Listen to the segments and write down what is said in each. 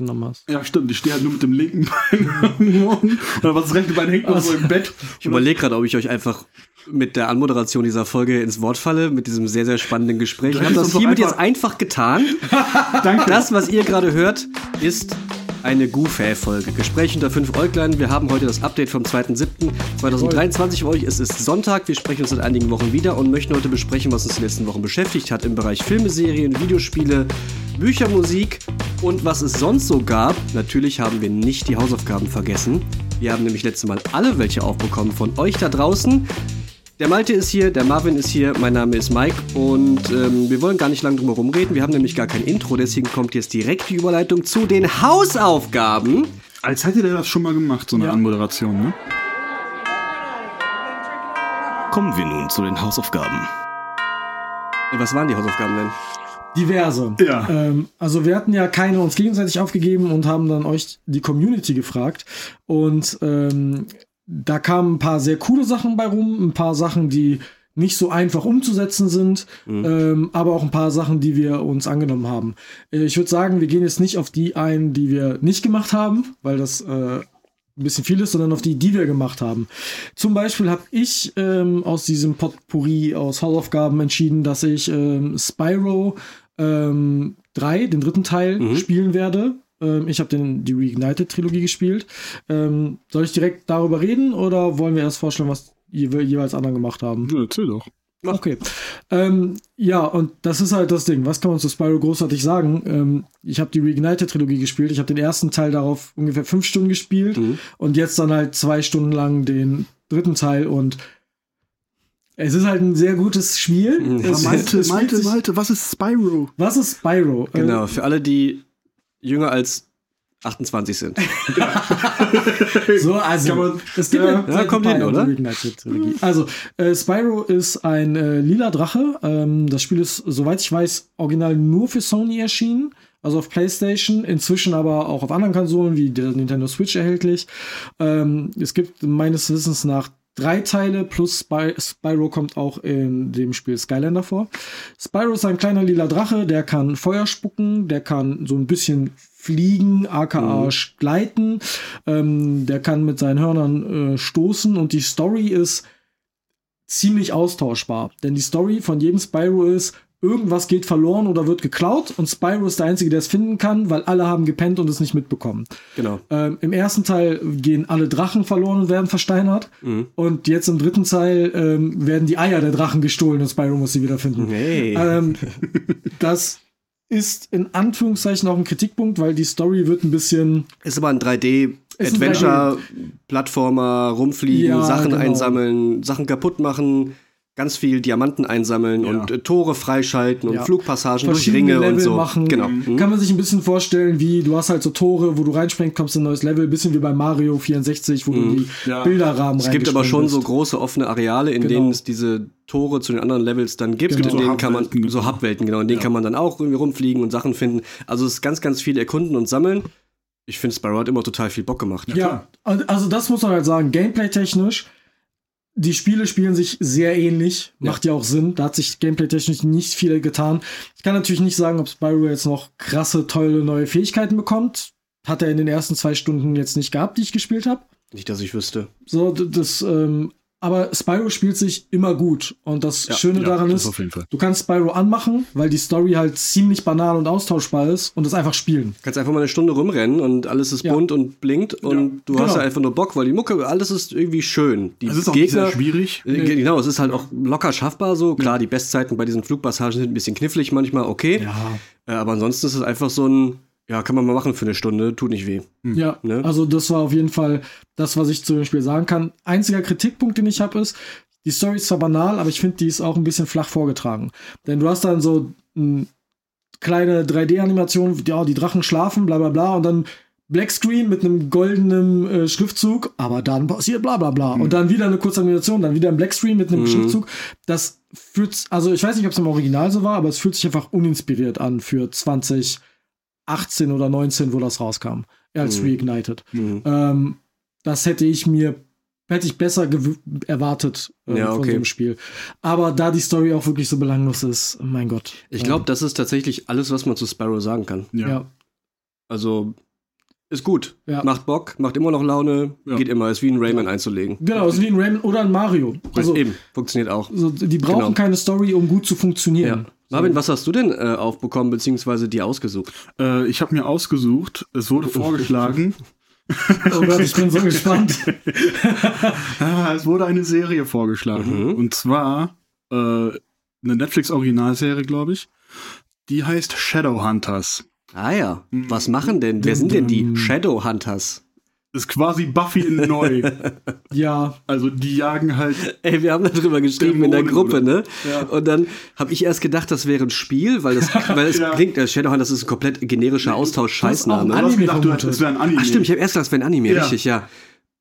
genommen hast. Ja, stimmt. Ich stehe halt nur mit dem linken Bein. Oder was das rechte Bein hängt noch so im Bett. Ich überlege gerade, ob ich euch einfach mit der Anmoderation dieser Folge ins Wort falle, mit diesem sehr, sehr spannenden Gespräch. Ich habe das hiermit jetzt einfach getan. Danke. Das, was ihr gerade hört, ist eine Goofair-Folge. Gespräch unter fünf Äuglein. Wir haben heute das Update vom 2.7.2023 für euch. Es ist Sonntag. Wir sprechen uns seit einigen Wochen wieder und möchten heute besprechen, was uns die letzten Wochen beschäftigt hat im Bereich Filme, Serien, Videospiele, Bücher, Musik und was es sonst so gab. Natürlich haben wir nicht die Hausaufgaben vergessen. Wir haben nämlich letztes Mal alle welche aufbekommen von euch da draußen. Der Malte ist hier, der Marvin ist hier, mein Name ist Mike und ähm, wir wollen gar nicht lange drum herum reden. Wir haben nämlich gar kein Intro, deswegen kommt jetzt direkt die Überleitung zu den Hausaufgaben. Als hätte der das schon mal gemacht, so eine Ja. Anmoderation, ne? Kommen wir nun zu den Hausaufgaben. Was waren die Hausaufgaben denn? Diverse. Ja. Ähm, also wir hatten ja keine uns gegenseitig aufgegeben und haben dann euch die Community gefragt. Und ähm, da kamen ein paar sehr coole Sachen bei rum, ein paar Sachen, die nicht so einfach umzusetzen sind, ähm, aber auch ein paar Sachen, die wir uns angenommen haben. Äh, ich würde sagen, wir gehen jetzt nicht auf die ein, die wir nicht gemacht haben, weil das äh, ein bisschen viel ist, sondern auf die, die wir gemacht haben. Zum Beispiel habe ich ähm, aus diesem Potpourri aus Hausaufgaben entschieden, dass ich ähm, Spyro ähm, 3, den dritten Teil, spielen werde. Ähm, ich habe den die Reignited-Trilogie gespielt. Ähm, soll ich direkt darüber reden oder wollen wir erst vorstellen, was je jeweils anderen gemacht haben? Ja, erzähl doch. Okay. Ähm, ja, und das ist halt das Ding. Was kann man zu Spyro großartig sagen? Ähm, ich habe die Reignited-Trilogie gespielt. Ich habe den ersten Teil darauf ungefähr fünf Stunden gespielt und jetzt dann halt zwei Stunden lang den dritten Teil und es ist halt ein sehr gutes Spiel. Mhm. Es, Malte, Malte, Malte, was ist Spyro? Was ist Spyro? Äh, Genau, für alle, die jünger als 28 sind. So, also man- es gibt ja, ja, ja, kommt hin, oder? Also, äh, Spyro ist ein äh, lila Drache. Ähm, das Spiel ist, soweit ich weiß, original nur für Sony erschienen. Also auf PlayStation, inzwischen aber auch auf anderen Konsolen wie der Nintendo Switch erhältlich. Ähm, es gibt meines Wissens nach drei Teile plus Spy Spyro kommt auch in dem Spiel Skylander vor. Spyro ist ein kleiner lila Drache, der kann Feuer spucken, der kann so ein bisschen fliegen, aka gleiten, ähm, der kann mit seinen Hörnern äh, stoßen und die Story ist ziemlich austauschbar. Denn die Story von jedem Spyro ist, irgendwas geht verloren oder wird geklaut und Spyro ist der Einzige, der es finden kann, weil alle haben gepennt und es nicht mitbekommen. Genau. Ähm, Im ersten Teil gehen alle Drachen verloren und werden versteinert. Und jetzt im dritten Teil ähm, werden die Eier der Drachen gestohlen und Spyro muss sie wiederfinden. Hey. Ähm, das ist in Anführungszeichen auch ein Kritikpunkt, weil die Story wird ein bisschen Ist aber ein Ist ein 3D-Adventure, Plattformer, rumfliegen, Ja, Sachen genau. einsammeln, Sachen kaputt machen, ganz viel Diamanten einsammeln Ja. und äh, Tore freischalten und Ja. Flugpassagen durch Ringe Level und so. machen. Genau. Mhm. Kann man sich ein bisschen vorstellen, wie du hast halt so Tore, wo du reinspringst, kommst in ein neues Level, bisschen wie bei Mario 64, wo du in die Ja. Bilderrahmen Mhm. Es gibt aber schon so reingesprungen große offene Areale, in Genau. denen es diese Tore zu den anderen Levels dann gibt. Genau. In denen So kann man so Hubwelten, genau. In denen kann man dann auch irgendwie rumfliegen und Sachen finden. Also es ist ganz, ganz viel erkunden und sammeln. Ich finde, Spyro hat immer total viel Bock gemacht. bist. Ja, und- also das muss man halt sagen, gameplay-technisch, die Spiele spielen sich sehr ähnlich, macht ja auch Sinn, da hat sich gameplay-technisch nicht viel getan. Ich kann natürlich nicht sagen, ob Spyro jetzt noch krasse, tolle neue Fähigkeiten bekommt. Hat er in den ersten zwei Stunden jetzt nicht gehabt, die ich gespielt habe. Nicht, dass ich wüsste. So, das, ähm, aber Spyro spielt sich immer gut. Und das Schöne ja, daran das ist, du kannst Spyro anmachen, weil die Story halt ziemlich banal und austauschbar ist und es einfach spielen. kannst einfach mal eine Stunde rumrennen und alles ist Ja. bunt und blinkt und du hast Genau. ja einfach nur Bock, weil die Mucke, alles ist irgendwie schön. Die Es ist auch nicht Gegner, sehr schwierig. Äh, Genau, es ist halt auch locker schaffbar so. Klar, die Bestzeiten bei diesen Flugpassagen sind ein bisschen knifflig manchmal, okay. Ja. Äh, aber ansonsten ist es einfach so ein, ja, kann man mal machen für eine Stunde, tut nicht weh. Ja, Ne? also das war auf jeden Fall das, was ich zu dem Spiel sagen kann. Einziger Kritikpunkt, den ich habe, ist, die Story ist zwar banal, aber ich finde, die ist auch ein bisschen flach vorgetragen. Denn du hast dann so eine kleine 3D-Animation, ja, die Drachen schlafen, bla bla bla, und dann Black Screen mit einem goldenen äh, Schriftzug, aber dann passiert bla bla bla. Und dann wieder eine kurze Animation, dann wieder ein Black Screen mit einem Schriftzug. Das fühlt, also ich weiß nicht, ob es im Original so war, aber es fühlt sich einfach uninspiriert an für 2018 oder 19, wo das rauskam, als Reignited. Mhm. Ähm, das hätte ich mir, hätte ich besser erwartet äh, Ja, von okay. so einem Spiel. Aber da die Story auch wirklich so belanglos ist, mein Gott. Ich glaube, das ist tatsächlich alles, was man zu Sparrow sagen kann. Ähm, Ja. ja. Also, Ist gut. Ja. Macht Bock, macht immer noch Laune, Ja. geht immer. Ist wie ein Rayman einzulegen. Genau, ist wie ein Rayman oder ein Mario. Also, Eben, funktioniert auch. so, die brauchen Genau. keine Story, um gut zu funktionieren. Ja. Marvin, was hast du denn äh, aufbekommen, beziehungsweise dir ausgesucht? Äh, ich habe mir ausgesucht, es wurde vorgeschlagen, Oh Gott, ich bin so gespannt. ah, es wurde eine Serie vorgeschlagen. Mhm. Und zwar äh, eine Netflix-Originalserie, glaube ich. Die heißt Shadowhunters. Ah ja, was machen denn? Wer sind denn die Shadowhunters? Ist quasi Buffy in neu. Ja, Also die jagen halt. Ey, wir haben darüber geschrieben in der Dämonen, Gruppe, ne? Ja. Und dann habe ich erst gedacht, das wäre ein Spiel, weil das, weil es Ja. klingt, äh, Shadowhunters ist ein komplett generischer Austausch-Scheißname. hast Anime gedacht, du, das wäre ein Anime. Ach stimmt, ich habe erst gedacht, das wäre ein Anime, Ja. richtig, ja.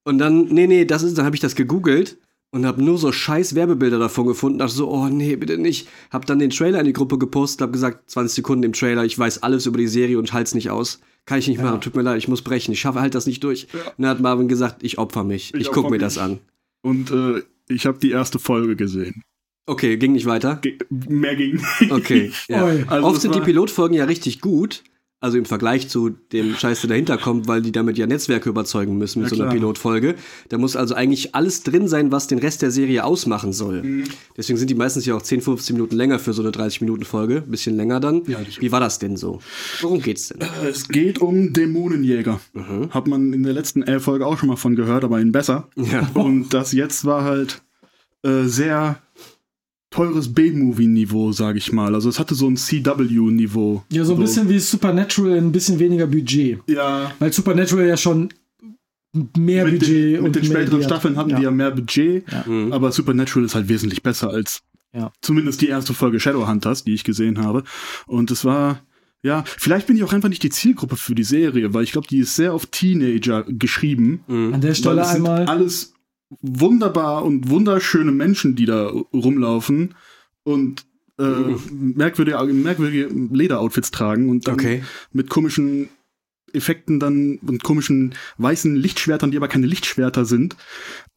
Und dann, nee, nee, das ist, dann habe ich das gegoogelt und habe nur so scheiß Werbebilder davon gefunden. Dachte so, oh nee, bitte nicht. Hab dann den Trailer in die Gruppe gepostet, hab gesagt, 20 Sekunden im Trailer, ich weiß alles über die Serie und halt's nicht aus. Kann ich nicht machen, tut mir leid, ich muss brechen, ich schaffe halt das nicht durch. Und dann hat Marvin gesagt, ich opfer mich, ich, Ich guck mir mich. das an. Und äh, ich habe die erste Folge gesehen. Okay, ging nicht weiter? Ge mehr ging nicht. Okay. Ja. Also Oft sind die Pilotfolgen ja richtig gut. Also im Vergleich zu dem Scheiß, der dahinter kommt, weil die damit ja Netzwerke überzeugen müssen mit Ja, so einer klar. Pilotfolge. Da muss also eigentlich alles drin sein, was den Rest der Serie ausmachen soll. Mhm. Deswegen sind die meistens ja auch 10, 15 Minuten länger für so eine 30-Minuten-Folge. Bisschen länger dann. Ja, Wie war das denn so? Worum geht's denn? Es geht um Dämonenjäger. Mhm. Hat man in der letzten äh, Folge auch schon mal von gehört, aber in besser. Ja. Und das jetzt war halt äh, sehr teures B-Movie-Niveau, sage ich mal. Also es hatte so ein CW-Niveau. ja, so ein bisschen wie Supernatural, ein bisschen weniger Budget. Ja, Weil Supernatural ja schon mehr mit Budget den, und mit den mehr späteren. Staffeln hatten ja. die ja mehr Budget, Mhm. aber Supernatural ist halt wesentlich besser als Ja. zumindest die erste Folge Shadowhunters, die ich gesehen habe. Und es war, ja, vielleicht bin ich auch einfach nicht die Zielgruppe für die Serie, weil ich glaube, die ist sehr auf Teenager geschrieben. Mhm. An der Stelle einmal. alles wunderbar und wunderschöne Menschen, die da rumlaufen und äh, merkwürdige, merkwürdige Lederoutfits tragen und dann Okay. mit komischen Effekten dann und komischen weißen Lichtschwertern, die aber keine Lichtschwerter sind,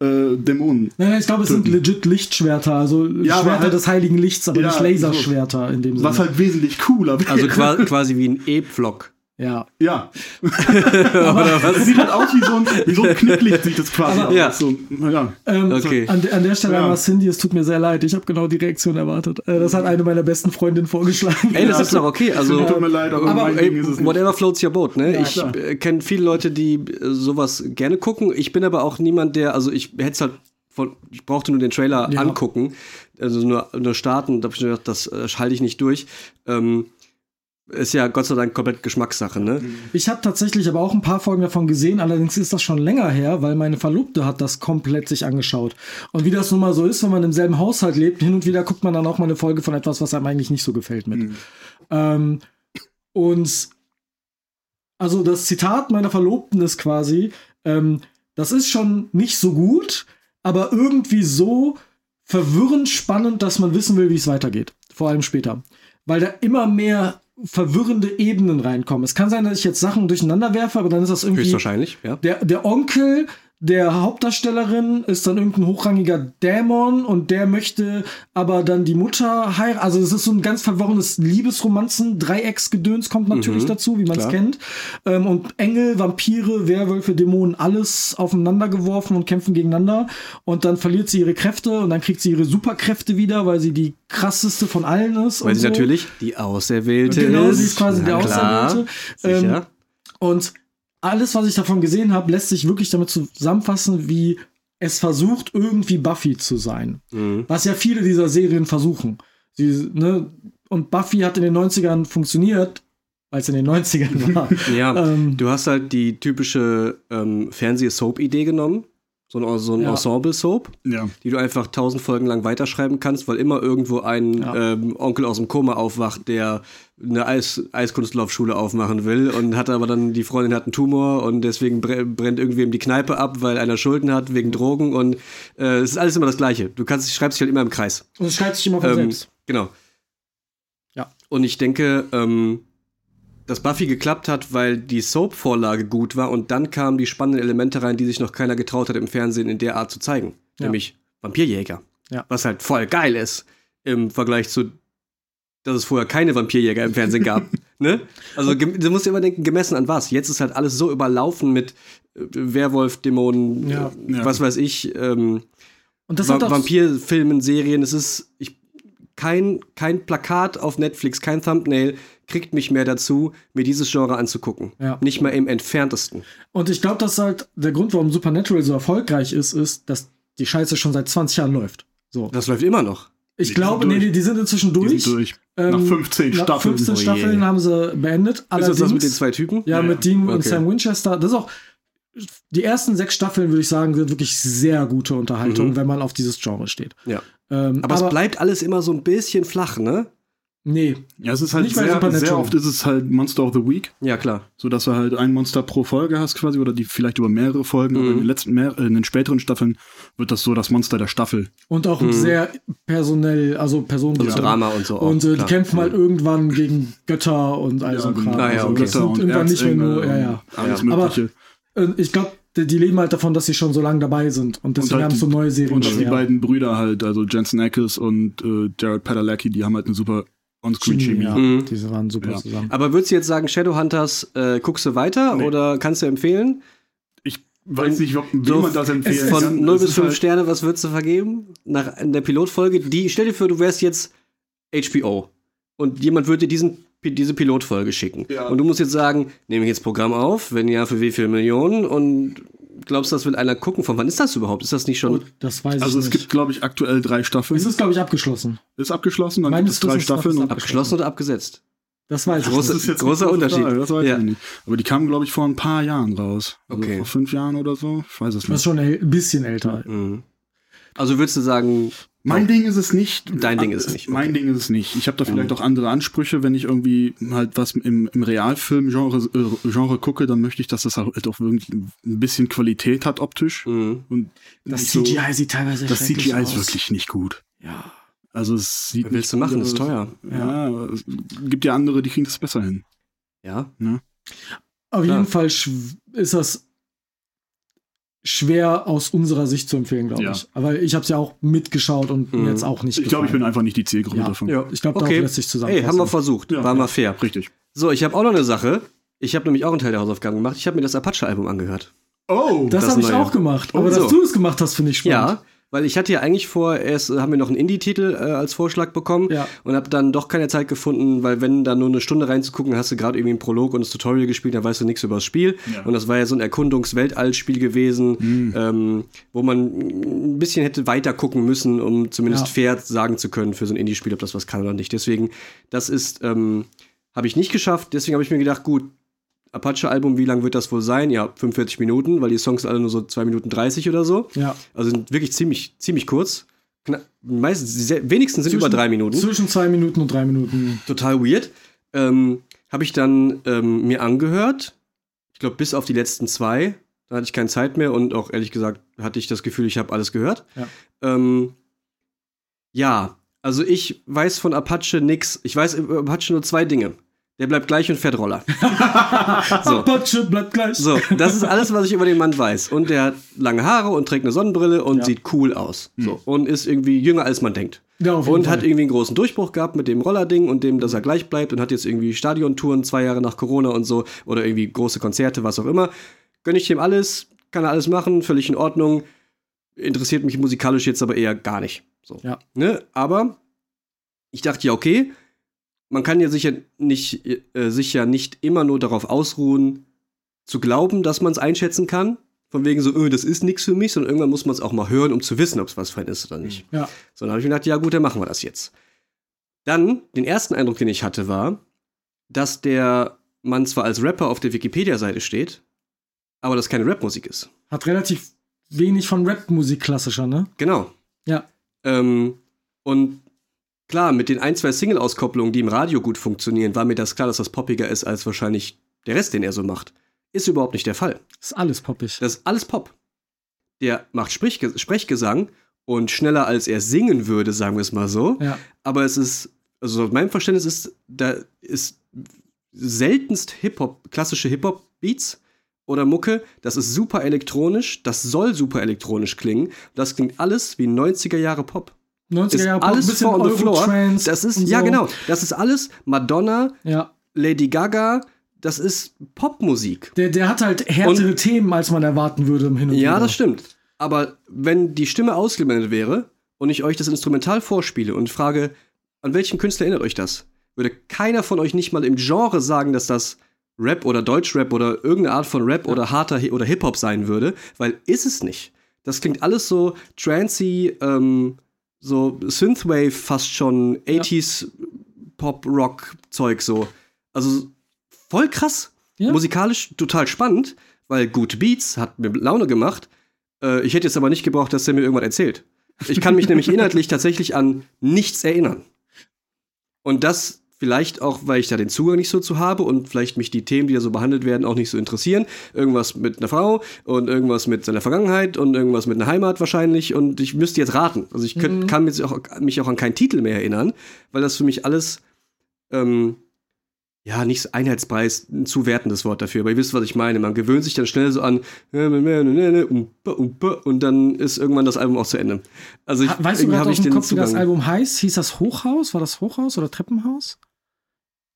äh, Dämonen. Nein, ich glaube, es sind legit Lichtschwerter, also Ja, Schwerter halt- des heiligen Lichts, aber Ja, nicht Laserschwerter in dem Sinne. Was halt wesentlich cooler wäre. Also qua quasi wie ein E-Vlog. Ja. ja. Oder Das was? sieht halt aus wie so ein, wie so ein Knicklicht, sieht das quasi aus. Ja. So, ja. Ähm, Okay. an, an der Stelle Ja. einmal Cindy, es tut mir sehr leid, ich habe genau die Reaktion erwartet. Äh, das hat eine meiner besten Freundinnen vorgeschlagen. Ey, das ist doch okay. Also, Tut mir leid, aber, aber- Ey, Ding ist es nicht. whatever floats your boat, ne? ich klar. äh, kenne viele Leute, die äh, sowas gerne gucken. Ich bin aber auch niemand, der, also ich hätte es halt von, ich brauchte nur den Trailer Ja. angucken, also nur, nur starten. Da habe ich mir gedacht, das äh, halte ich nicht durch. Ähm, ist ja Gott sei Dank komplett Geschmackssache, ne? Ich habe tatsächlich aber auch ein paar Folgen davon gesehen, allerdings ist das schon länger her, weil meine Verlobte hat das komplett sich angeschaut. Und wie das nun mal so ist, wenn man im selben Haushalt lebt, hin und wieder guckt man dann auch mal eine Folge von etwas, was einem eigentlich nicht so gefällt mit. Ähm, und also das Zitat meiner Verlobten ist quasi, ähm, das ist schon nicht so gut, aber irgendwie so verwirrend spannend, dass man wissen will, wie es weitergeht. Vor allem später. Weil da immer mehr verwirrende Ebenen reinkommen. Es kann sein, dass ich jetzt Sachen durcheinander werfe, aber dann ist das irgendwie. Höchstwahrscheinlich, ja. Der, der Onkel der Hauptdarstellerin ist dann irgendein hochrangiger Dämon und der möchte aber dann die Mutter heiraten. Also es ist so ein ganz verworrenes Liebesromanzen, Dreiecksgedöns kommt natürlich Mhm, dazu, wie man es kennt. Ähm, und Engel, Vampire, Werwölfe, Dämonen, alles aufeinander geworfen und kämpfen gegeneinander. Und dann verliert sie ihre Kräfte und dann kriegt sie ihre Superkräfte wieder, weil sie die krasseste von allen ist. Weil und sie so. natürlich die Auserwählte Genau, ist. sie ist quasi der Na klar, Auserwählte. Sicher. Ähm, Und alles, was ich davon gesehen habe, lässt sich wirklich damit zusammenfassen, wie es versucht, irgendwie Buffy zu sein. Mhm. Was ja viele dieser Serien versuchen. Sie, ne, und Buffy hat in den 90ern funktioniert, weil es in den 90ern war. Ja, ähm, du hast halt die typische ähm, Fernseh-Soap-Idee genommen. So ein, so ein Ja. Ensemble-Soap, Ja. die du einfach tausend Folgen lang weiterschreiben kannst, weil immer irgendwo ein Ja. ähm, Onkel aus dem Koma aufwacht, der eine Eis Eiskunstlaufschule aufmachen will und hat aber dann, die Freundin hat einen Tumor und deswegen bre- brennt irgendwem die Kneipe ab, weil einer Schulden hat wegen Drogen und äh, es ist alles immer das Gleiche. Du kannst, schreibst dich halt immer im Kreis. und es schreibt sich immer von Ähm, selbst. Genau. Ja. Und ich denke, ähm, dass Buffy geklappt hat, weil die Soap-Vorlage gut war und dann kamen die spannenden Elemente rein, die sich noch keiner getraut hat, im Fernsehen in der Art zu zeigen. Ja. Nämlich Vampirjäger. Ja. Was halt voll geil ist im Vergleich zu, dass es vorher keine Vampirjäger im Fernsehen gab. Ne? Also du musst dir immer denken, gemessen an was. Jetzt ist halt alles so überlaufen mit äh, Werwolf, Dämonen, Ja. äh, was weiß ich, ähm, Und das Va Vampirfilmen, Serien. Es ist ich, kein, kein Plakat auf Netflix, kein Thumbnail kriegt mich mehr dazu, mir dieses Genre anzugucken. Ja. Nicht mal im entferntesten. und ich glaube, dass halt der Grund, warum Supernatural so erfolgreich ist, ist, dass die Scheiße schon seit 20 Jahren läuft. So. Das läuft immer noch. Ich Die glaube, nee, die sind inzwischen durch. Die sind durch. Ähm, Nach 15 nach Staffeln. 15 Oh je. Staffeln haben sie beendet. Ist das das mit den Allerdings- zwei Typen? Ja, Ja, mit Dean und okay. Sam Winchester. Das ist auch. Die ersten sechs Staffeln, würde ich sagen, sind wirklich sehr gute Unterhaltung, Mhm. wenn man auf dieses Genre steht. Ja. Ähm, Aber, es bleibt alles immer so ein bisschen flach, ne? Nee. Ja, es ist halt Nicht sehr, sehr oft ist es halt Monster of the Week, Ja, klar. so dass du halt ein Monster pro Folge hast quasi oder die vielleicht über mehrere Folgen. Aber Mhm. in den letzten, mehr, in den späteren Staffeln wird das so das Monster der Staffel. Und auch Mhm. sehr personell, also personenbezogen. Also Drama und so auch. Und äh, die kämpfen halt irgendwann gegen Götter und all so ein Kram. Ah, ja, also okay. das sind irgendwann nicht mehr nur, ja, ja. Alles Ja. Mögliche. Äh, Ich glaube, die, die leben halt davon, dass sie schon so lange dabei sind. Und deswegen halt haben die- so neue Serien Und die schwer. beiden Brüder halt, also Jensen Ackles und äh, Jared Padalecki, die haben halt eine super On-Screen-Chemie. Ja, Mhm. diese waren super Ja. zusammen. Aber würdest du jetzt sagen, Shadowhunters, äh, guckst du weiter Nee. oder kannst du empfehlen? Ich weiß nicht, ob, So man das empfehlen Von kann. 0 Es bis ist 5 halt- Sterne, was würdest du vergeben? Nach in der Pilotfolge, die, stell dir vor, du wärst jetzt HBO und jemand würde dir diesen, diese Pilotfolge schicken. Ja. Und du musst jetzt sagen, nehme ich jetzt Programm auf, wenn ja, für wie viele Millionen und glaubst du, das will einer gucken? Von wann ist das überhaupt? Ist das nicht schon. Oh, das weiß Also ich es nicht. gibt, glaube ich, aktuell drei Staffeln. es ist, glaube ich, abgeschlossen. ist abgeschlossen, dann Meines gibt es drei Staffeln und abgeschlossen oder abgesetzt? Das weiß ich Große- nicht. Das ist großer eine Unterschied. Frage, das weiß Ja. ich nicht. Aber die kamen, glaube ich, vor ein paar Jahren raus. Also Okay. Vor fünf Jahren oder so. Ich weiß es Das ist nicht. schon ein bisschen älter. Mhm. Also würdest du sagen, Mein Ding ist es nicht. Dein Ding ist es nicht, Mein Ding ist es nicht. Ich habe da vielleicht auch andere Ansprüche. Wenn ich irgendwie halt was im, im Realfilm-Genre äh, Genre gucke, dann möchte ich, dass das halt auch irgendwie ein bisschen Qualität hat optisch. mhm. Und Das nicht so- CGI sieht teilweise das CGI ist aus. wirklich nicht gut. Ja. Also es sieht was willst du nicht machen? gut Ist teuer. Ja, es gibt ja andere, die kriegen das besser hin. Ja. Auf Klar. jeden Fall ist das schwer aus unserer Sicht zu empfehlen, glaube Ja. ich. Aber ich habe es ja auch mitgeschaut und Mhm. mir jetzt auch nicht Ich glaube, ich bin einfach nicht die Zielgruppe Ja. davon. Ja. Ich glaube, Okay. darauf lässt sich Hey, zusammenfassen. haben wir versucht. Ja. War mal fair. Richtig. So, ich habe auch noch eine Sache. Ich habe nämlich auch einen Teil der Hausaufgaben gemacht. Ich habe mir das Apache-Album angehört. Oh! das das habe ich auch gemacht. Aber Oh, dass so. du es gemacht hast, finde ich spannend. Ja, weil ich hatte ja eigentlich vor, erst äh, haben wir noch einen Indie-Titel äh, als Vorschlag bekommen Ja. und habe dann doch keine Zeit gefunden, weil wenn da nur eine Stunde reinzugucken, hast du gerade irgendwie einen Prolog und das Tutorial gespielt, dann weißt du nichts über das Spiel. Ja. Und das war ja so ein Erkundungs-Weltall-Spiel gewesen, ähm, wo man ein bisschen hätte weiter gucken müssen, um zumindest Ja. fair sagen zu können für so ein Indie-Spiel, ob das was kann oder nicht. Deswegen, das ist, ähm, habe ich nicht geschafft. Deswegen habe ich mir gedacht, gut, Apache-Album, wie lang wird das wohl sein? Ja, 45 Minuten, weil die Songs alle nur so 2 Minuten 30 oder so. Ja. Also sind wirklich ziemlich, ziemlich kurz. Meistens, sehr, wenigsten sind über drei Minuten. Zwischen zwei Minuten und drei Minuten. Total weird. Ähm, Habe ich dann ähm, mir angehört. Ich glaube, bis auf die letzten zwei. Da hatte ich keine Zeit mehr und auch ehrlich gesagt hatte ich das Gefühl, ich habe alles gehört. Ja. Ähm, ja, also ich weiß von Apache nix. Ich weiß über Apache nur zwei Dinge. Der bleibt gleich und fährt Roller. So. Bleibt gleich. So, das ist alles, was ich über den Mann weiß. Und der hat lange Haare und trägt eine Sonnenbrille und Ja. sieht cool aus. So, und ist irgendwie jünger, als man denkt. Ja, Und Fall. hat irgendwie einen großen Durchbruch gehabt mit dem Rollerding und dem, dass er gleich bleibt und hat jetzt irgendwie Stadiontouren zwei Jahre nach Corona und so oder irgendwie große Konzerte, was auch immer. Gönn ich dem alles, kann er alles machen, völlig in Ordnung. Interessiert mich musikalisch jetzt aber eher gar nicht. So. Ja. Ne? Aber ich dachte ja, okay, man kann ja sicher nicht, äh, sich ja nicht immer nur darauf ausruhen, zu glauben, dass man es einschätzen kann. Von wegen so, öh, das ist nichts für mich, sondern irgendwann muss man es auch mal hören, um zu wissen, ob es was für einen ist oder nicht. Ja. So, dann habe ich mir gedacht, ja gut, dann machen wir das jetzt. Dann, den ersten Eindruck, den ich hatte, war, dass der Mann zwar als Rapper auf der Wikipedia-Seite steht, aber das keine Rapmusik ist. Hat relativ wenig von Rap-Musik klassischer, ne? Genau. Ja. Ähm, und klar, mit den ein, zwei Single-Auskopplungen, die im Radio gut funktionieren, war mir das klar, dass das poppiger ist als wahrscheinlich der Rest, den er so macht. Ist überhaupt nicht der Fall. Ist alles poppig. Das ist alles Pop. Der macht Sprechge Sprechgesang und schneller als er singen würde, sagen wir es mal so. Ja. Aber es ist, also aus meinem Verständnis ist, da ist seltenst Hip-Hop, klassische Hip-Hop-Beats oder Mucke. Das ist super elektronisch, das soll super elektronisch klingen. Das klingt alles wie 90er Jahre Pop. 90er Ist Jahre alles bisschen for on the floor. Das ist, und ja so. genau, das ist alles Madonna, Ja. Lady Gaga, das ist Popmusik. Der, der hat halt härtere Themen, als man erwarten würde im Hin und Ja, Wieder. das stimmt. Aber wenn die Stimme ausgeblendet wäre und ich euch das Instrumental vorspiele und frage, an welchen Künstler erinnert euch das, würde keiner von euch nicht mal im Genre sagen, dass das Rap oder Deutschrap oder irgendeine Art von Rap oder harter Hi oder Hip-Hop sein würde, weil ist es nicht. Das klingt alles so trancy, ähm, so Synthwave fast schon, 80s Pop-Rock-Zeug so. Also voll krass. Ja. Musikalisch total spannend, weil gute Beats hat mir Laune gemacht. Äh, ich hätte jetzt aber nicht gebraucht, dass der mir irgendwas erzählt. Ich kann mich nämlich inhaltlich tatsächlich an nichts erinnern. Und das vielleicht auch, weil ich da den Zugang nicht so zu habe und vielleicht mich die Themen, die da so behandelt werden, auch nicht so interessieren. Irgendwas mit einer Frau und irgendwas mit seiner Vergangenheit und irgendwas mit einer Heimat wahrscheinlich. Und ich müsste jetzt raten. Also ich könnt, kann mich auch, mich auch an keinen Titel mehr erinnern, weil das für mich alles ähm, ja, nicht Einheitspreis, ein zu wertendes Wort dafür, aber ihr wisst, was ich meine. Man gewöhnt sich dann schnell so an und dann ist irgendwann das Album auch zu Ende. Also ich, Ha- Weißt du gerade ich den Kopf, wie das Album heißt? Hieß das Hochhaus? War das Hochhaus oder Treppenhaus?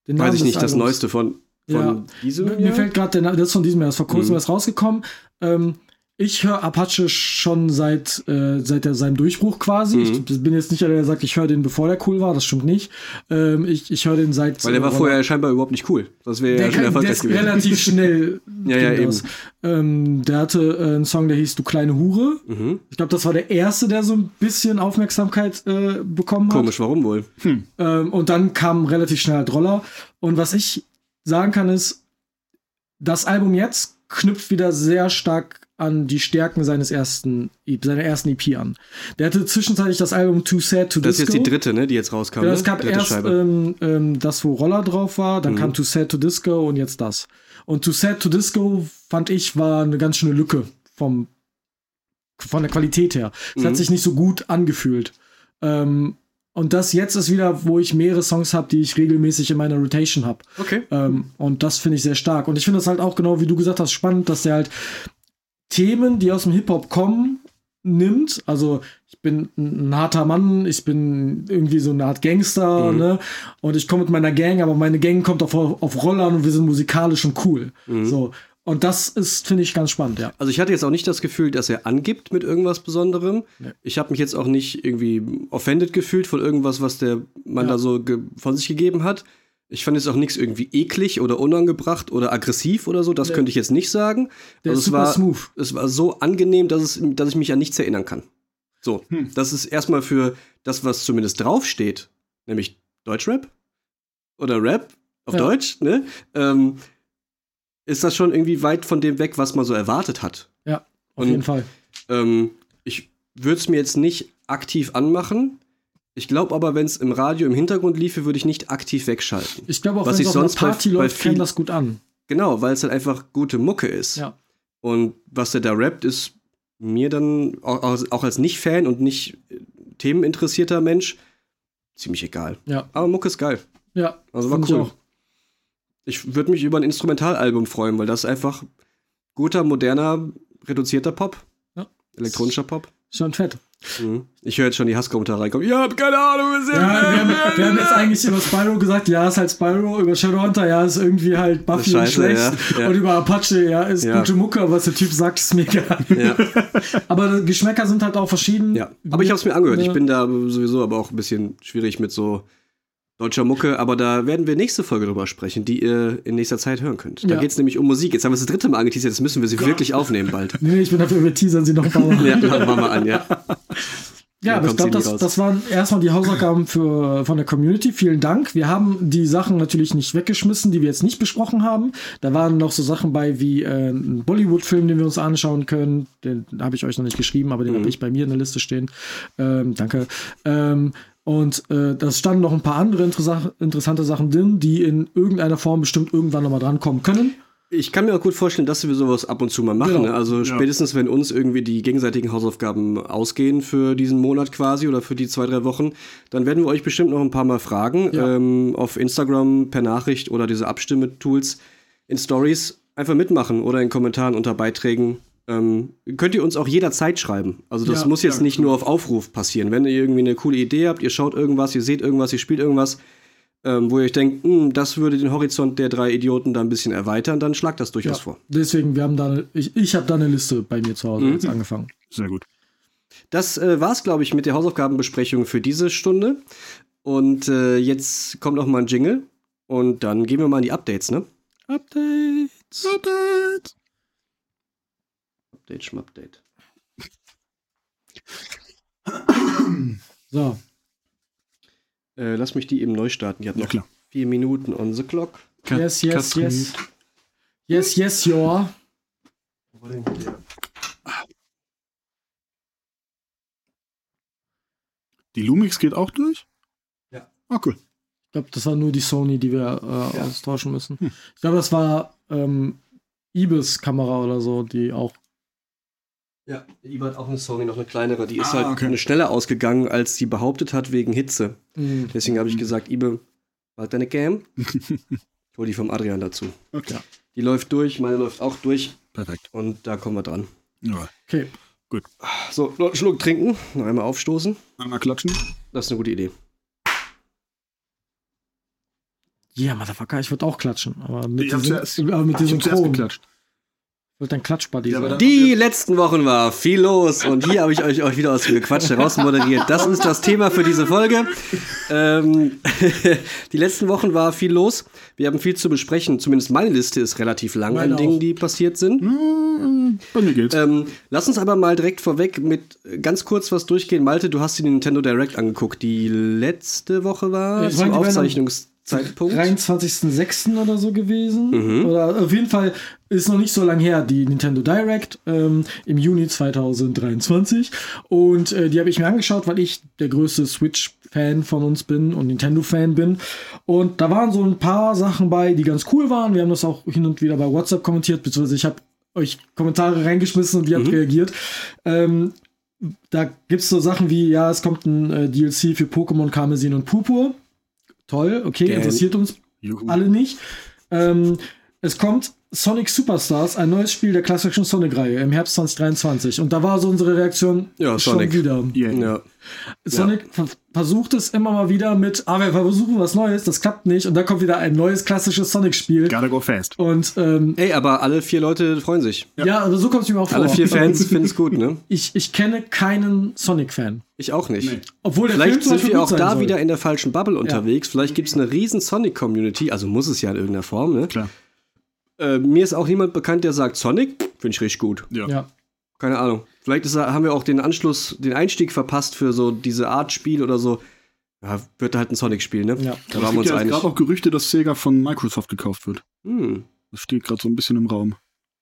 Den Weiß Namen ich des nicht, das. Neueste von, von Ja. diesem Mir Jahr? fällt gerade der Name, das ist von diesem Jahr, das ist vor kurzem Mhm. erst rausgekommen. Ähm, ich höre Apache schon seit, äh, seit der, seinem Durchbruch quasi. Mhm. Ich bin jetzt nicht der, der sagt, ich höre den, bevor der cool war, das stimmt nicht. Ähm, ich ich höre den seit. Weil der war vorher scheinbar überhaupt nicht cool. Das wäre ja der, schon der ist gewesen. relativ schnell. Ja, ja, eben. Ähm, der hatte äh, einen Song, der hieß Du kleine Hure. Mhm. Ich glaube, das war der erste, der so ein bisschen Aufmerksamkeit äh, bekommen hat. Komisch, warum wohl? Ähm, und dann kam relativ schnell halt Roller. Und was ich sagen kann, ist, das Album jetzt knüpft wieder sehr stark an die Stärken seines ersten, seiner ersten EP an. Der hatte zwischenzeitlich das Album Too Sad to Das ist Disco. jetzt die dritte, ne, die jetzt rauskam. Ja, ne? es gab Dritte erst ähm, ähm, das, wo Roller drauf war, dann Mhm. kam Too Sad to Disco und jetzt das. Und Too Sad to Disco, fand ich, war eine ganz schöne Lücke vom, von der Qualität her. Es Mhm. hat sich nicht so gut angefühlt. Ähm, und das jetzt ist wieder, wo ich mehrere Songs habe, die ich regelmäßig in meiner Rotation habe. okay. Ähm, und das finde ich sehr stark. Und ich finde das halt auch genau, wie du gesagt hast, spannend, dass der halt Themen, die aus dem Hip-Hop kommen, nimmt. Also ich bin ein, harter Mann, ich bin irgendwie so eine Art Gangster, Mhm. ne? Und ich komme mit meiner Gang, aber meine Gang kommt auf, auf Rollern und wir sind musikalisch und cool. Mhm. So. Und das ist, finde ich, ganz spannend, ja. Also ich hatte jetzt auch nicht das Gefühl, dass er angibt mit irgendwas Besonderem. Nee. Ich habe mich jetzt auch nicht irgendwie offended gefühlt von irgendwas, was der Mann Ja. da so von sich gegeben hat. Ich fand jetzt auch nichts irgendwie eklig oder unangebracht oder aggressiv oder so. Das Nee. könnte ich jetzt nicht sagen. Der Also ist es super war, smooth. es war so angenehm, dass, es, dass ich mich an nichts erinnern kann. So, Hm. das ist erstmal für das, was zumindest draufsteht, nämlich Deutschrap oder Rap auf Ja. Deutsch, ne? Ähm, ist das schon irgendwie weit von dem weg, was man so erwartet hat. Ja, auf Und- jeden Fall. Ähm, ich würde es mir jetzt nicht aktiv anmachen. Ich glaube aber, wenn es im Radio im Hintergrund liefe, würde ich nicht aktiv wegschalten. Ich glaube auch, was wenn ich es auf einer bei- Party bei läuft, viel- käme das gut an. Genau, weil es halt einfach gute Mucke ist. Ja. Und was er da rappt, ist mir dann auch, auch als Nicht-Fan und nicht äh, themeninteressierter Mensch ziemlich egal. Ja. Aber Mucke ist geil. Ja, Also war ich cool. auch. Ich würde mich über ein Instrumentalalbum freuen, weil das einfach guter, moderner, reduzierter Pop. Ja. Elektronischer Pop. Schon fett. Mhm. Ich höre jetzt schon die Hasskommentare reinkommen. Ja, keine Ahnung, was Ja, wir haben, wir haben jetzt eigentlich über Spyro gesagt, ja, ist halt Spyro, über Shadowhunter, ja, ist irgendwie halt Buffy scheiße, schlecht. ja, ja. Und über Apache, ja, ist Ja. gute Mucke, aber was der Typ sagt, ist mega. Aber Geschmäcker sind halt auch verschieden. ja. Aber ich habe es mir angehört. Ich bin da sowieso aber auch ein bisschen schwierig mit so deutscher Mucke. Aber da werden wir nächste Folge drüber sprechen, die ihr in nächster Zeit hören könnt. Da Ja. geht es nämlich um Musik. Jetzt haben wir es das dritte Mal angeteasert. Jetzt müssen wir sie wirklich aufnehmen bald. Nee, ich bin dafür, wir teasern sie noch Mal. Ja, machen wir an, ja. Ja, aber ich glaube, das, das waren erstmal die Hausaufgaben für, von der Community. Vielen Dank. Wir haben die Sachen natürlich nicht weggeschmissen, die wir jetzt nicht besprochen haben. Da waren noch so Sachen bei wie äh, ein Bollywood-Film, den wir uns anschauen können. Den habe ich euch noch nicht geschrieben, aber den Mhm. habe ich bei mir in der Liste stehen. Ähm, danke. Ähm, und äh, da standen noch ein paar andere interessa interessante Sachen drin, die in irgendeiner Form bestimmt irgendwann nochmal drankommen können. Ich kann mir auch gut vorstellen, dass wir sowas ab und zu mal machen. Genau. Also spätestens, wenn uns irgendwie die gegenseitigen Hausaufgaben ausgehen für diesen Monat quasi oder für die zwei, drei Wochen, dann werden wir euch bestimmt noch ein paar Mal fragen. Ja. Ähm, auf Instagram per Nachricht oder diese Abstimme-Tools in Stories einfach mitmachen oder in Kommentaren unter Beiträgen. Ähm, könnt ihr uns auch jederzeit schreiben. Also das Ja, muss jetzt ja, nicht nur auf Aufruf passieren. Wenn ihr irgendwie eine coole Idee habt, ihr schaut irgendwas, ihr seht irgendwas, ihr spielt irgendwas, ähm, wo ihr euch denkt, hm, das würde den Horizont der drei Idioten da ein bisschen erweitern, dann schlagt das durchaus Ja, vor. deswegen, wir haben da, eine- ich, ich habe da eine Liste bei mir zu Hause Mhm. jetzt angefangen. Sehr gut. Das äh, war's, glaube ich, mit der Hausaufgabenbesprechung für diese Stunde. Und äh, jetzt kommt noch mal ein Jingle. Und dann gehen wir mal in die Updates, ne? Updates. Update. Update, Schmupdate. So, Äh, lass mich die eben neu starten. Die hat Ja, noch klar. vier Minuten on the clock. Kat- yes, yes, Katrin. yes. Yes, yes, ja. Die Lumix geht auch durch? Ja. Ah, cool. Ich glaube, das war nur die Sony, die wir äh, austauschen müssen. Ich glaube, das war ähm, Ibis-Kamera oder so, die auch. Ja, die hat auch eine Sony, noch eine kleinere. Die ist Ah, halt okay. eine schneller ausgegangen, als sie behauptet hat, wegen Hitze. Mhm. Deswegen habe ich gesagt, Ibe, halt deine Cam. Ich hol die vom Adrian dazu. Okay. Die läuft durch, meine läuft auch durch. Perfekt. Und da kommen wir dran. Ja. Okay. So, noch einen Schluck trinken, noch einmal aufstoßen. Einmal klatschen. Das ist eine gute Idee. Ja, Motherfucker, ich würde auch klatschen. Aber mit Ich diesem, aber mit Ich diesem. Ich geklatscht. Würde ein Klatschbuddy Ja, sein. dann- Die letzten Wochen war viel los und hier habe ich euch, euch wieder aus dem Gequatsch herausmoderiert. Das ist das Thema für diese Folge. Ähm, die letzten Wochen war viel los. Wir haben viel zu besprechen. Zumindest meine Liste ist relativ lang Meine an Dingen, auch. die passiert sind. Hm, Bei mir geht's. Ähm, lass uns aber mal direkt vorweg mit äh, ganz kurz was durchgehen. Malte, du hast die Nintendo Direct angeguckt, die letzte Woche war Ja, zum am Aufzeichnungszeitpunkt. 23.06. oder so gewesen. Mhm. Oder auf jeden Fall ist noch nicht so lange her, die Nintendo Direct ähm, im Juni 2023. Und äh, die habe ich mir angeschaut, weil ich der größte Switch-Fan von uns bin und Nintendo-Fan bin. Und da waren so ein paar Sachen bei, die ganz cool waren. Wir haben das auch hin und wieder bei WhatsApp kommentiert, beziehungsweise ich habe euch Kommentare reingeschmissen und ihr habt reagiert. Ähm, da gibt es so Sachen wie, ja, es kommt ein äh, DLC für Pokémon Karmesin und Purpur. Toll, okay, Gern. interessiert uns Juhu. alle nicht. Ähm, es kommt Sonic Superstars, ein neues Spiel der klassischen Sonic-Reihe im Herbst 2023. Und da war so unsere Reaktion Ja, schon Sonic. wieder. Yeah. Ja. Sonic ver versucht es immer mal wieder mit, ah, wir versuchen was Neues, das klappt nicht. Und da kommt wieder ein neues klassisches Sonic-Spiel. Gotta go fast. Und ähm, Ey, aber alle vier Leute freuen sich. ja. aber so kommt es mir auch vor. Alle vier Fans finden es gut, ne? Ich, ich kenne keinen Sonic-Fan. Ich auch nicht. Nee. Obwohl der Vielleicht Film sind wir auch da soll. wieder in der falschen Bubble unterwegs. Vielleicht gibt es eine riesen Sonic-Community, also muss es ja in irgendeiner Form, ne? Klar. Äh, mir ist auch niemand bekannt, der sagt, Sonic, finde ich richtig gut. Ja. Ja. Keine Ahnung. Vielleicht ist, haben wir auch den Anschluss, den Einstieg verpasst für so diese Art Spiel oder so. Ja, wird halt ein Sonic-Spiel, ne? Ja. Da Es waren wir gibt uns ja einig. gerade auch Gerüchte, dass Sega von Microsoft gekauft wird. Hm. Das steht gerade so ein bisschen im Raum.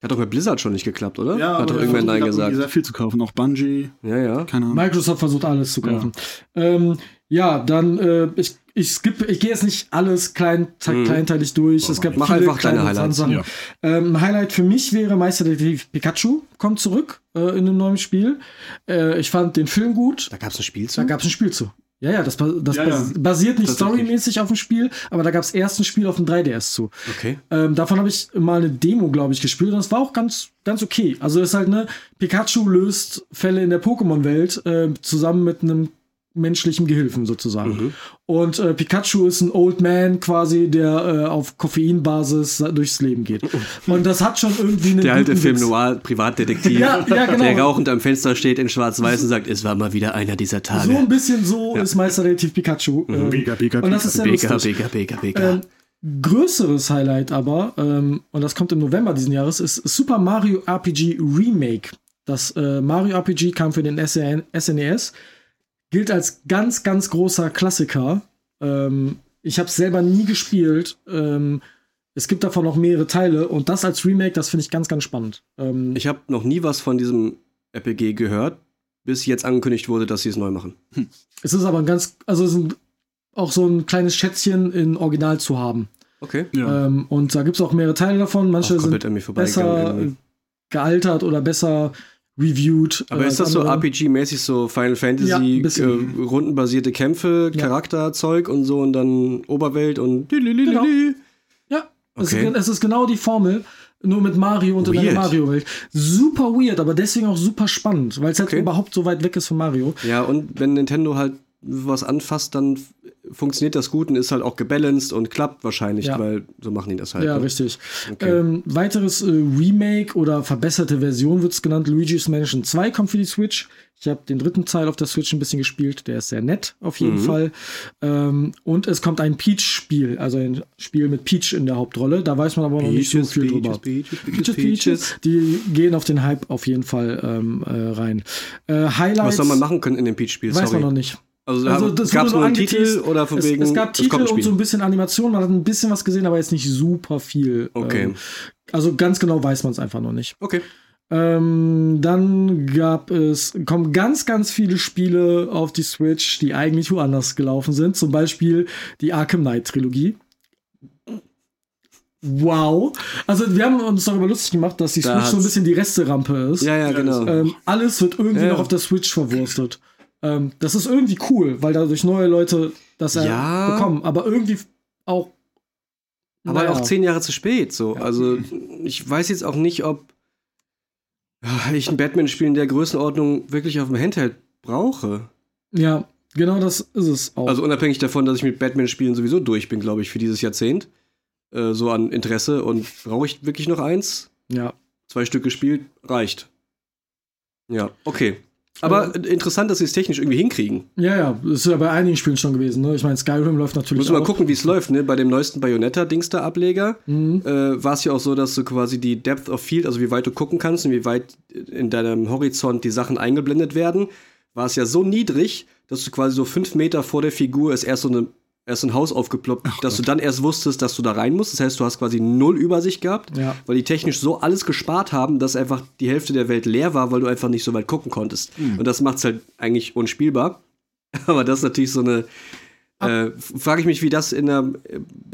Hat doch mit Blizzard schon nicht geklappt, oder? Ja, Hat doch irgendwann Nein gesagt. Sehr viel zu kaufen. Auch Bungie, Ja, ja. keine Ahnung. Microsoft versucht alles zu kaufen. Ja, ähm, ja dann, äh, ich, ich skippe, ich gehe jetzt nicht alles klein, Mhm. kleinteilig durch. Es gibt Mach viele einfach kleine Highlights. Sachen. Ja. Ähm, ein Highlight für mich wäre Meisterdetektiv Pikachu kommt zurück äh, in einem neuen Spiel. Äh, ich fand den Film gut. Da gab es ein Spiel zu. Da gab es ein Spiel zu. Ja, ja, das, das Ja, ja. bas- basiert nicht storymäßig auf dem Spiel, aber da gab es erst ein Spiel auf dem 3DS zu. Okay. Ähm, davon habe ich mal eine Demo, glaube ich, gespielt und das war auch ganz, ganz okay. Also es ist halt, ne, Pikachu löst Fälle in der Pokémon-Welt äh, zusammen mit einem menschlichen Gehilfen sozusagen. Mhm. Und äh, Pikachu ist ein Old Man quasi, der äh, auf Koffeinbasis durchs Leben geht. Und das hat schon irgendwie einen Der alte guten Film Witz. Noir, Privatdetektiv, Ja, ja, genau. der rauchend am Fenster steht in Schwarz-Weiß und sagt, es war mal wieder einer dieser Tage. So ein bisschen so ist Meisterdetektiv Pikachu. Ähm, Mega, mega, und das ist sehr. Ähm, größeres Highlight aber, ähm, und das kommt im November diesen Jahres, ist Super Mario RPG Remake. Das äh, Mario RPG kam für den SN SNES, gilt als ganz, ganz großer Klassiker. Ähm, ich habe es selber nie gespielt. Ähm, es gibt davon noch mehrere Teile und das als Remake, das finde ich ganz, ganz spannend. Ähm, Ich habe noch nie was von diesem RPG gehört, bis jetzt angekündigt wurde, dass sie es neu machen. es ist aber ein ganz, also es ist ein, auch so ein kleines Schätzchen in Original zu haben. Okay. Ja. Ähm, und da gibt es auch mehrere Teile davon. Manche sind besser irgendwie. gealtert oder besser reviewed. Aber äh, ist das so. RPG-mäßig, so Final Ja, Fantasy, bisschen. äh, rundenbasierte Kämpfe, Ja. Charakterzeug und so und dann Oberwelt und? Genau. Ja, es, Okay. ist, es ist genau die Formel, nur mit Mario und in einer Weird. Mario-Welt. Super weird, aber deswegen auch super spannend, weil es halt Okay. überhaupt so weit weg ist von Mario. Ja, und wenn Nintendo halt was anfasst, dann funktioniert das gut und ist halt auch gebalanced und klappt wahrscheinlich, Ja. weil so machen die das halt. Ja, ne? richtig. Okay. Ähm, weiteres äh, Remake oder verbesserte Version wird es genannt. Luigi's Mansion 2 kommt für die Switch. Ich habe den dritten Teil auf der Switch ein bisschen gespielt. Der ist sehr nett, auf jeden Mhm. Fall. Ähm, und es kommt ein Peach-Spiel, also ein Spiel mit Peach in der Hauptrolle. Da weiß man aber noch nicht so Peaches, viel Peaches, drüber. Peaches, Peaches, Peaches, die gehen auf den Hype auf jeden Fall ähm, äh, rein. Äh, Highlights Was soll man machen können in dem Peach-Spiel? weiß man noch nicht. Also, Also das gab es nur einen. Titel oder von wegen es gab es Titel kommt ein und so ein bisschen Animation, man hat ein bisschen was gesehen, aber jetzt nicht super viel. Okay. Ähm, also ganz genau weiß man es einfach noch nicht. Okay. Ähm, dann gab es, kommen ganz, ganz viele Spiele auf die Switch, die eigentlich woanders gelaufen sind. Zum Beispiel die Arkham Knight Trilogie. Wow. Also wir haben uns darüber lustig gemacht, dass die Da Switch so ein hat's- bisschen die Resterampe ist. Ja, ja, genau. Ähm, alles wird irgendwie Ja. noch auf der Switch verwurstet. Ähm, das ist irgendwie cool, weil dadurch neue Leute das Ja. bekommen. Aber irgendwie auch. Aber naja. auch zehn Jahre zu spät. So. Also ich weiß jetzt auch nicht, ob ja, ich ein Batman-Spiel in der Größenordnung wirklich auf dem Handheld brauche. Ja, genau das ist es auch. Also unabhängig davon, dass ich mit Batman-Spielen sowieso durch bin, glaube ich, für dieses Jahrzehnt. Äh, so an Interesse. Und brauche ich wirklich noch eins? ja. Zwei Stück gespielt, reicht. Ja, okay. Aber interessant, dass sie es technisch irgendwie hinkriegen. Ja, ja, das ist ja bei einigen Spielen schon gewesen. Ne? Ich meine, Skyrim läuft natürlich. Muss mal auch. gucken, wie es läuft, ne? Bei dem neuesten Bayonetta-Dings da Ableger Mhm. äh, war es ja auch so, dass du quasi die Depth of Field, also wie weit du gucken kannst und wie weit in deinem Horizont die Sachen eingeblendet werden, war es ja so niedrig, dass du quasi so fünf Meter vor der Figur ist erst so eine erst ein Haus aufgeploppt, dass du dann erst wusstest, dass du da rein musst. Das heißt, du hast quasi null Übersicht gehabt, Ja. weil die technisch so alles gespart haben, dass einfach die Hälfte der Welt leer war, weil du einfach nicht so weit gucken konntest. Und das macht es halt eigentlich unspielbar. Aber das ist natürlich so eine. Äh, Frage ich mich, wie das in der,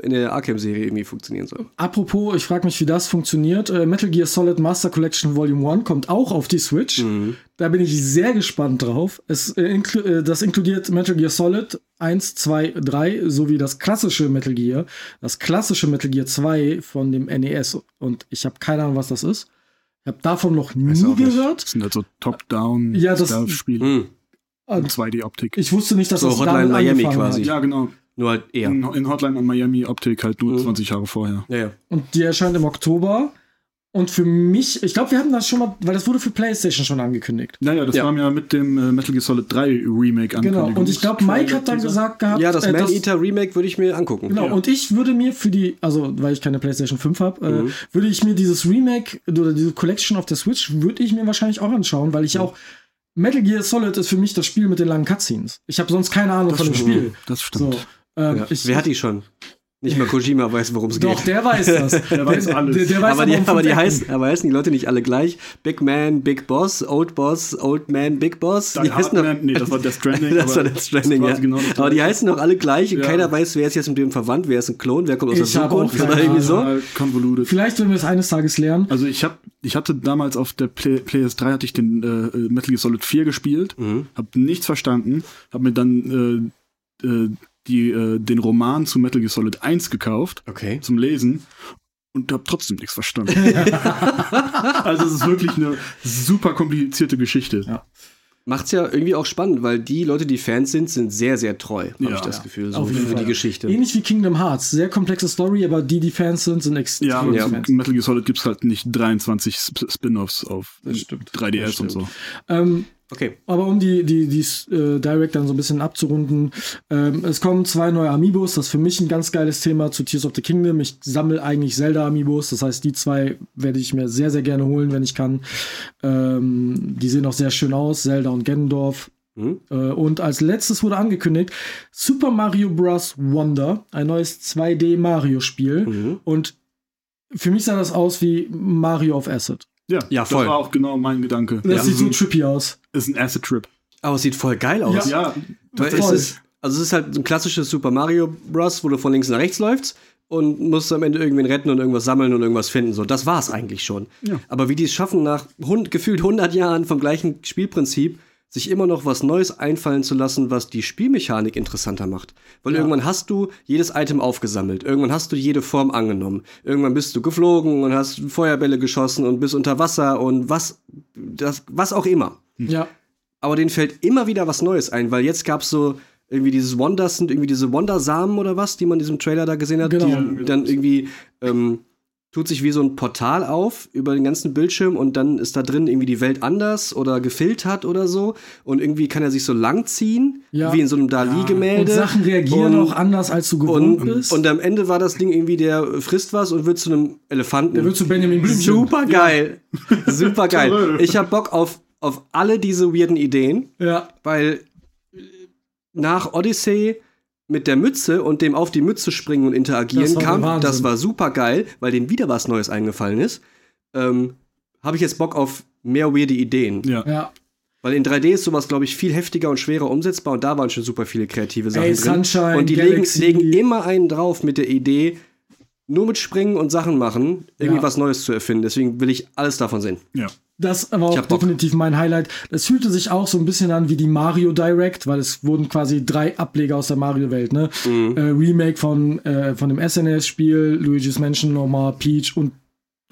in der Arkham-Serie irgendwie funktionieren soll. Apropos, ich frage mich, wie das funktioniert. Äh, Metal Gear Solid Master Collection Volume 1 kommt auch auf die Switch. Mhm. Da bin ich sehr gespannt drauf. Es, äh, inklu äh, das inkludiert Metal Gear Solid 1, 2, 3 sowie das klassische Metal Gear. Das klassische Metal Gear 2 von dem NES. Und ich habe keine Ahnung, was das ist. Ich habe davon noch nie nicht. gehört. Das sind halt so Top-Down Ja, das- 2D-Optik. ich wusste nicht, dass So das Hotline Miami angefangen quasi. Hat. Ja, genau. Nur halt eher. In, in Hotline an Miami Optik halt nur Mhm. 20 Jahre vorher. Ja, ja. Und die erscheint im Oktober. Und für mich, ich glaube, wir haben das schon mal, weil das wurde für PlayStation schon angekündigt. Naja, das Ja. war ja mit dem äh, Metal Gear Solid 3 Remake Genau. Und ich glaube, Mike hat dann gesagt gehabt, ja, das äh, Man-Eater Remake würde ich mir angucken. Genau, Ja. und ich würde mir für die, also weil ich keine PlayStation 5 habe, äh, Mhm. würde ich mir dieses Remake oder diese Collection auf der Switch, würde ich mir wahrscheinlich auch anschauen, weil ich auch Metal Gear Solid ist für mich das Spiel mit den langen Cutscenes. Ich habe sonst keine Ahnung Das von dem stimmt. Spiel. Das So, stimmt. ähm, Ja. ich, Wer hat die schon? Nicht mal Kojima weiß, worum es Doch, geht. der weiß das. Der weiß alles. Der, der weiß aber die, aber, die heißen, aber heißen die Leute nicht alle gleich? Big Man, Big Boss, Old Boss, Old Man, Big Boss? Die heißen doch, nee, das war Death Stranding. das war aber Death Stranding, ja. genau aber die heißen doch alle gleich und Ja. keiner weiß, wer ist jetzt mit dem verwandt, wer ist ein Klon, wer kommt aus Ich der Zukunft oder irgendwie so. Total convoluted. Vielleicht werden wir es eines Tages lernen. Also ich hab, ich hatte damals auf der Play, PS3 hatte ich den äh, Metal Gear Solid 4 gespielt, Mhm. hab nichts verstanden, hab mir dann äh, äh, die, äh, den Roman zu Metal Gear Solid 1 gekauft Okay. zum Lesen und hab trotzdem nichts verstanden. also es ist wirklich eine super komplizierte Geschichte. Ja. Macht's ja irgendwie auch spannend, weil die Leute, die Fans sind, sind sehr, sehr treu, habe Ja. ich das Gefühl, so Auf jeden für die Fall. Geschichte. Ähnlich wie Kingdom Hearts. Sehr komplexe Story, aber die, die Fans sind, sind extrem Ja, Ja. Fans. Metal Gear Solid gibt's halt nicht 23 Sp Spin-offs auf Das stimmt. 3DS Das und so. Ähm, Okay. Aber um die, die, die äh, Direct dann so ein bisschen abzurunden, ähm, es kommen zwei neue Amiibos. Das ist für mich ein ganz geiles Thema zu Tears of the Kingdom. Ich sammle eigentlich Zelda-Amiibos. Das heißt, die zwei werde ich mir sehr, sehr gerne holen, wenn ich kann. Ähm, die sehen auch sehr schön aus, Zelda und Ganondorf. Mhm. Äh, und als letztes wurde angekündigt Super Mario Bros. Wonder, ein neues 2D-Mario-Spiel. Mhm. Und für mich sah das aus wie Mario of Acid. Ja, Ja, voll. das war auch genau mein Gedanke. Das ja, sieht so trippy aus. Ist ein Acid-Trip. Aber es sieht voll geil aus. Ja, Weil es ist, also es ist halt ein klassisches Super Mario Bros., wo du von links nach rechts läufst und musst am Ende irgendwen retten und irgendwas sammeln und irgendwas finden. So, das war's eigentlich schon. Ja. Aber wie die es schaffen, nach hund, gefühlt 100 Jahren vom gleichen Spielprinzip, sich immer noch was Neues einfallen zu lassen, was die Spielmechanik interessanter macht. Weil irgendwann hast du jedes Item aufgesammelt, irgendwann hast du jede Form angenommen, irgendwann bist du geflogen und hast Feuerbälle geschossen und bist unter Wasser und was, das, was auch immer Ja. aber denen fällt immer wieder was Neues ein, weil jetzt gab's so irgendwie dieses Wonders sind irgendwie diese Wondersamen oder was, die man in diesem Trailer da gesehen hat, Genau. die dann irgendwie ähm, tut sich wie so ein Portal auf über den ganzen Bildschirm und dann ist da drin irgendwie die Welt anders oder gefiltert oder so und irgendwie kann er sich so langziehen, Ja. wie in so einem Und Dali-Gemälde. Sachen reagieren Und- auch anders, als du gewohnt und, bist. und am Ende war das Ding irgendwie, der frisst was und wird zu einem Elefanten. der wird zu Benjamin Blümchen. Super geil. Super geil. Ich hab Bock auf, auf alle diese weirden Ideen, Ja, weil äh, nach Odyssey mit der Mütze und dem auf die Mütze springen und interagieren Das kam, Wahnsinn. das war super geil, weil dem wieder was Neues eingefallen ist. Ähm, habe ich jetzt Bock auf mehr weirde Ideen. Ja. ja. Weil in 3D ist sowas, glaube ich, viel heftiger und schwerer umsetzbar und da waren schon super viele kreative Sachen Ey, drin. Sunshine, und die legen, legen immer einen drauf mit der Idee, nur mit Springen und Sachen machen, irgendwie Ja. was Neues zu erfinden. Deswegen will ich alles davon sehen. ja. Das war auch definitiv mein Highlight. Das fühlte sich auch so ein bisschen an wie die Mario Direct, weil es wurden quasi drei Ableger aus der Mario-Welt, ne? Mhm. Äh, Remake von, äh, von dem SNES-Spiel, Luigi's Mansion nochmal, Peach und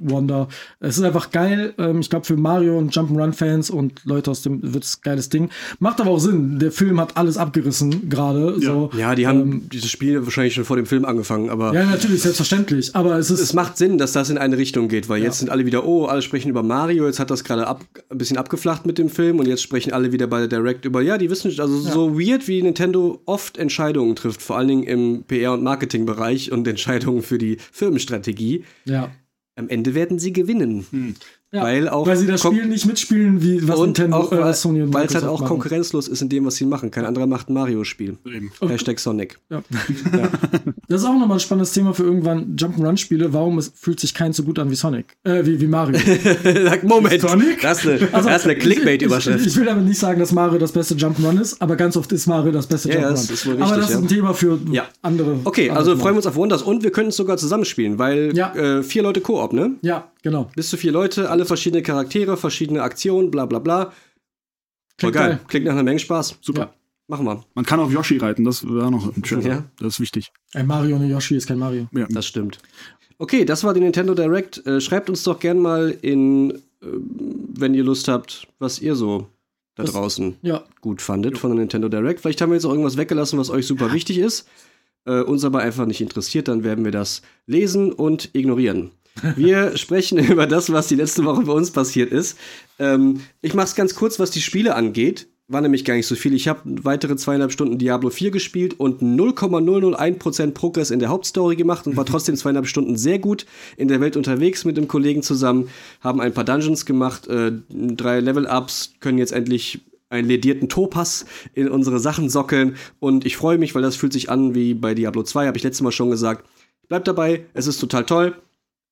Wonder. Es ist einfach geil. Ähm, ich glaube, für Mario und Jump'n'Run-Fans und Leute aus dem wird es geiles Ding. Macht aber auch Sinn. Der Film hat alles abgerissen gerade. Ja. So. Ja, die haben dieses Spiel wahrscheinlich schon vor dem Film angefangen, aber Ja, natürlich, selbstverständlich. Aber es ist. es macht Sinn, dass das in eine Richtung geht, weil jetzt sind alle wieder, oh, alle sprechen über Mario, jetzt hat das gerade ab, ein bisschen abgeflacht mit dem Film und jetzt sprechen alle wieder bei der Direct über, ja, die wissen nicht, also so weird, wie Nintendo oft Entscheidungen trifft, vor allen Dingen im PR- und Marketingbereich und Entscheidungen für die Firmenstrategie. ja. Am Ende werden sie gewinnen. Ja. Weil auch weil sie das Spiel nicht mitspielen, wie was und Nintendo, auch, äh, Sony und weil es halt auch machen. konkurrenzlos ist in dem, was sie machen. Kein anderer macht ein Mario-Spiel. Eben. Hashtag Sonic. Ja. Das ist auch nochmal ein spannendes Thema für irgendwann Jump'n'Run-Spiele. Warum es fühlt sich keins so gut an wie Sonic? Äh, wie, wie Mario. Sag, Moment, Sonic? das ist eine, Also, eine Ich, Clickbait-Überschrift. ich will damit nicht sagen, dass Mario das beste Jump'n'Run ist, aber ganz oft ist Mario das beste Ja, ja, Jump'n'Run. das ist wohl aber richtig, das ist ja. ein Thema für Ja. andere. Okay, andere also freuen wir uns auf Wonders und wir können es sogar zusammenspielen, weil Ja. äh, vier Leute Koop, ne? Ja, genau. Bis zu vier Leute, alle verschiedene Charaktere, verschiedene Aktionen, bla bla bla. Voll Klingt geil. geil. Klingt nach einer Menge Spaß. Super. Ja. Machen wir. Man kann auf Yoshi reiten, das war noch ein Trailer. Ja. Das ist wichtig. Ein Mario ohne Yoshi ist kein Mario. Ja. Das stimmt. Okay, das war die Nintendo Direct. Äh, schreibt uns doch gern mal in, äh, wenn ihr Lust habt, was ihr so da Das- draußen Ja, gut fandet von der Nintendo Direct. Vielleicht haben wir jetzt auch irgendwas weggelassen, was euch super wichtig ist, äh, uns aber einfach nicht interessiert, dann werden wir das lesen und ignorieren. Wir sprechen über das, was die letzte Woche bei uns passiert ist. Ähm, ich mache es ganz kurz, was die Spiele angeht. War nämlich gar nicht so viel. Ich habe weitere zweieinhalb Stunden Diablo 4 gespielt und 0,001% Progress in der Hauptstory gemacht und war trotzdem zweieinhalb Stunden sehr gut in der Welt unterwegs mit einem Kollegen zusammen, haben ein paar Dungeons gemacht, äh, drei Level-Ups, können jetzt endlich einen ledierten Topas in unsere Sachen sockeln und ich freue mich, weil das fühlt sich an wie bei Diablo 2, habe ich letztes Mal schon gesagt. Bleibt dabei, es ist total toll,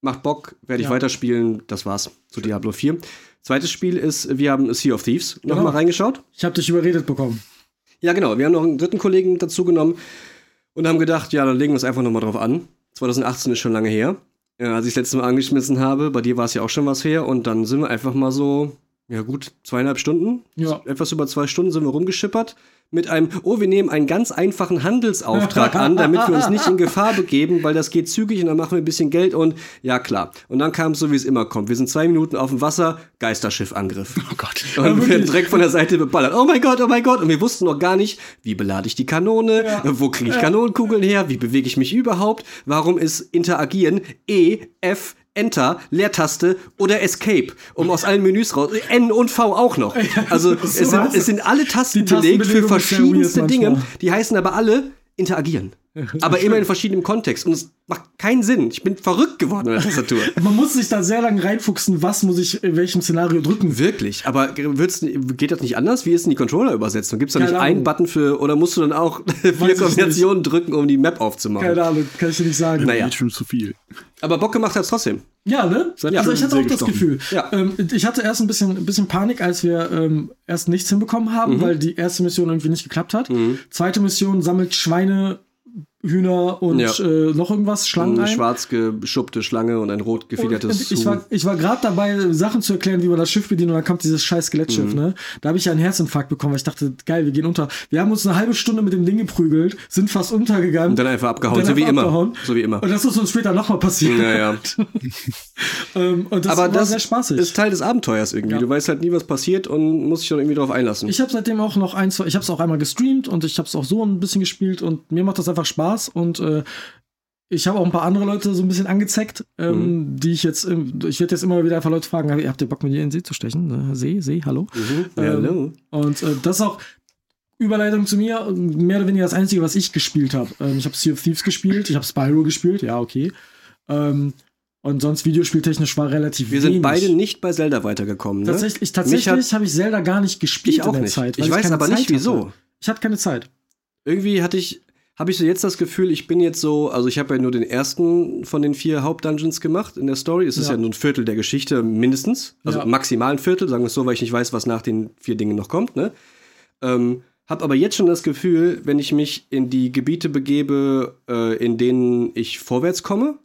macht Bock, werde ich Ja. weiterspielen, das war's zu Diablo 4. Zweites Spiel ist, wir haben Sea of Thieves Genau. nochmal reingeschaut. ich habe dich überredet bekommen. Ja, genau. Wir haben noch einen dritten Kollegen dazu genommen und haben gedacht, ja, dann legen wir es einfach nochmal drauf an. 2018 ist schon lange her, ja, als ich das letzte Mal angeschmissen habe. Bei dir war es ja auch schon was her. Und dann sind wir einfach mal so, ja gut, zweieinhalb Stunden. Ja. Etwas über zwei Stunden sind wir rumgeschippert. Mit einem, oh, wir nehmen einen ganz einfachen Handelsauftrag an, damit wir uns nicht in Gefahr begeben, weil das geht zügig und dann machen wir ein bisschen Geld und ja, klar. Und dann kam es so, wie es immer kommt. Wir sind zwei Minuten auf dem Wasser, Geisterschifffangriff. Oh Gott. Und wir werden direkt von der Seite beballert. Oh mein Gott, oh mein Gott. Und wir wussten noch gar nicht, wie belade ich die Kanone, wo kriege ich Kanonenkugeln her, wie bewege ich mich überhaupt, warum ist Interagieren E, F, Enter, Leertaste oder Escape, um aus allen Menüs raus. N und V auch noch. Also es sind, es sind alle Tasten belegt für verschiedenste Dinge. Die heißen aber alle interagieren. Aber immer in verschiedenem Kontext. Und es macht keinen Sinn. Ich bin verrückt geworden mit der Tastatur. Man muss sich da sehr lange reinfuchsen, was muss ich in welchem Szenario drücken. Wirklich, aber wird's, geht das nicht anders? Wie ist denn die Controller-Übersetzung? Gibt es da nicht Keine einen Ahnung. Button für, oder musst du dann auch vier Kombinationen drücken, um die Map aufzumachen? Keine Ahnung, kann ich dir nicht sagen. Naja. Schon zu viel. Aber Bock gemacht hat's trotzdem. Ja, ne? Seid Also ich hatte auch das. Gefühl. Ja. Ähm, ich hatte erst ein bisschen, ein bisschen Panik, als wir ähm, erst nichts hinbekommen haben, Mhm. weil die erste Mission irgendwie nicht geklappt hat. Zweite Mission sammelt Schweine Hühner und Ja. äh, noch irgendwas, Schlangen Eine ein. schwarz geschuppte Schlange und ein rot Und gefiedertes ich Huhn. war, ich war gerade dabei, Sachen zu erklären, wie man das Schiff bedient, und dann kommt dieses scheiß Skelettschiff, Mhm. ne? Da habe ich ja einen Herzinfarkt bekommen, weil ich dachte, geil, wir gehen unter. Wir haben uns eine halbe Stunde mit dem Ding geprügelt, sind fast untergegangen. Und dann einfach abgehauen, dann so wie einfach immer. abgehauen. So wie immer. Und das ist uns später nochmal passiert. Ja, ja. ähm, und das Aber war das sehr spaßig. ist Teil des Abenteuers irgendwie. Ja. Du weißt halt nie, was passiert und musst dich dann irgendwie darauf einlassen. ich habe seitdem auch noch ein, zwei, ich habe es auch einmal gestreamt und ich habe es auch so ein bisschen gespielt und mir macht das einfach Spaß und äh, ich habe auch ein paar andere Leute so ein bisschen angezeckt, ähm, Mhm. die ich jetzt, ähm, ich werde jetzt immer wieder einfach Leute fragen, habt ihr Bock mit mir in den See zu stechen? Ne? See, See, hallo? Mhm. Ähm, Hello. Und äh, das ist auch Überleitung zu mir, mehr oder weniger das Einzige, was ich gespielt habe. Ähm, ich habe Sea of Thieves gespielt, ich habe Spyro gespielt, ja, okay. Ähm, und sonst videospieltechnisch war relativ Wir wenig. sind beide nicht bei Zelda weitergekommen. Ne? Tatsächlich, tatsächlich habe ich Zelda gar nicht gespielt ich auch in der nicht. Zeit. ich weiß keine aber nicht Zeit wieso. Hatte. Ich hatte keine Zeit. Irgendwie hatte ich, habe ich so jetzt das Gefühl, ich bin jetzt so, also ich habe ja nur den ersten von den vier Hauptdungeons gemacht in der Story. Es ist Ja. nur ein Viertel der Geschichte mindestens, also Ja. maximal ein Viertel, sagen wir es so, weil ich nicht weiß, was nach den vier Dingen noch kommt. Ne? Ähm, hab aber jetzt schon das Gefühl, wenn ich mich in die Gebiete begebe, äh, in denen ich vorwärts komme,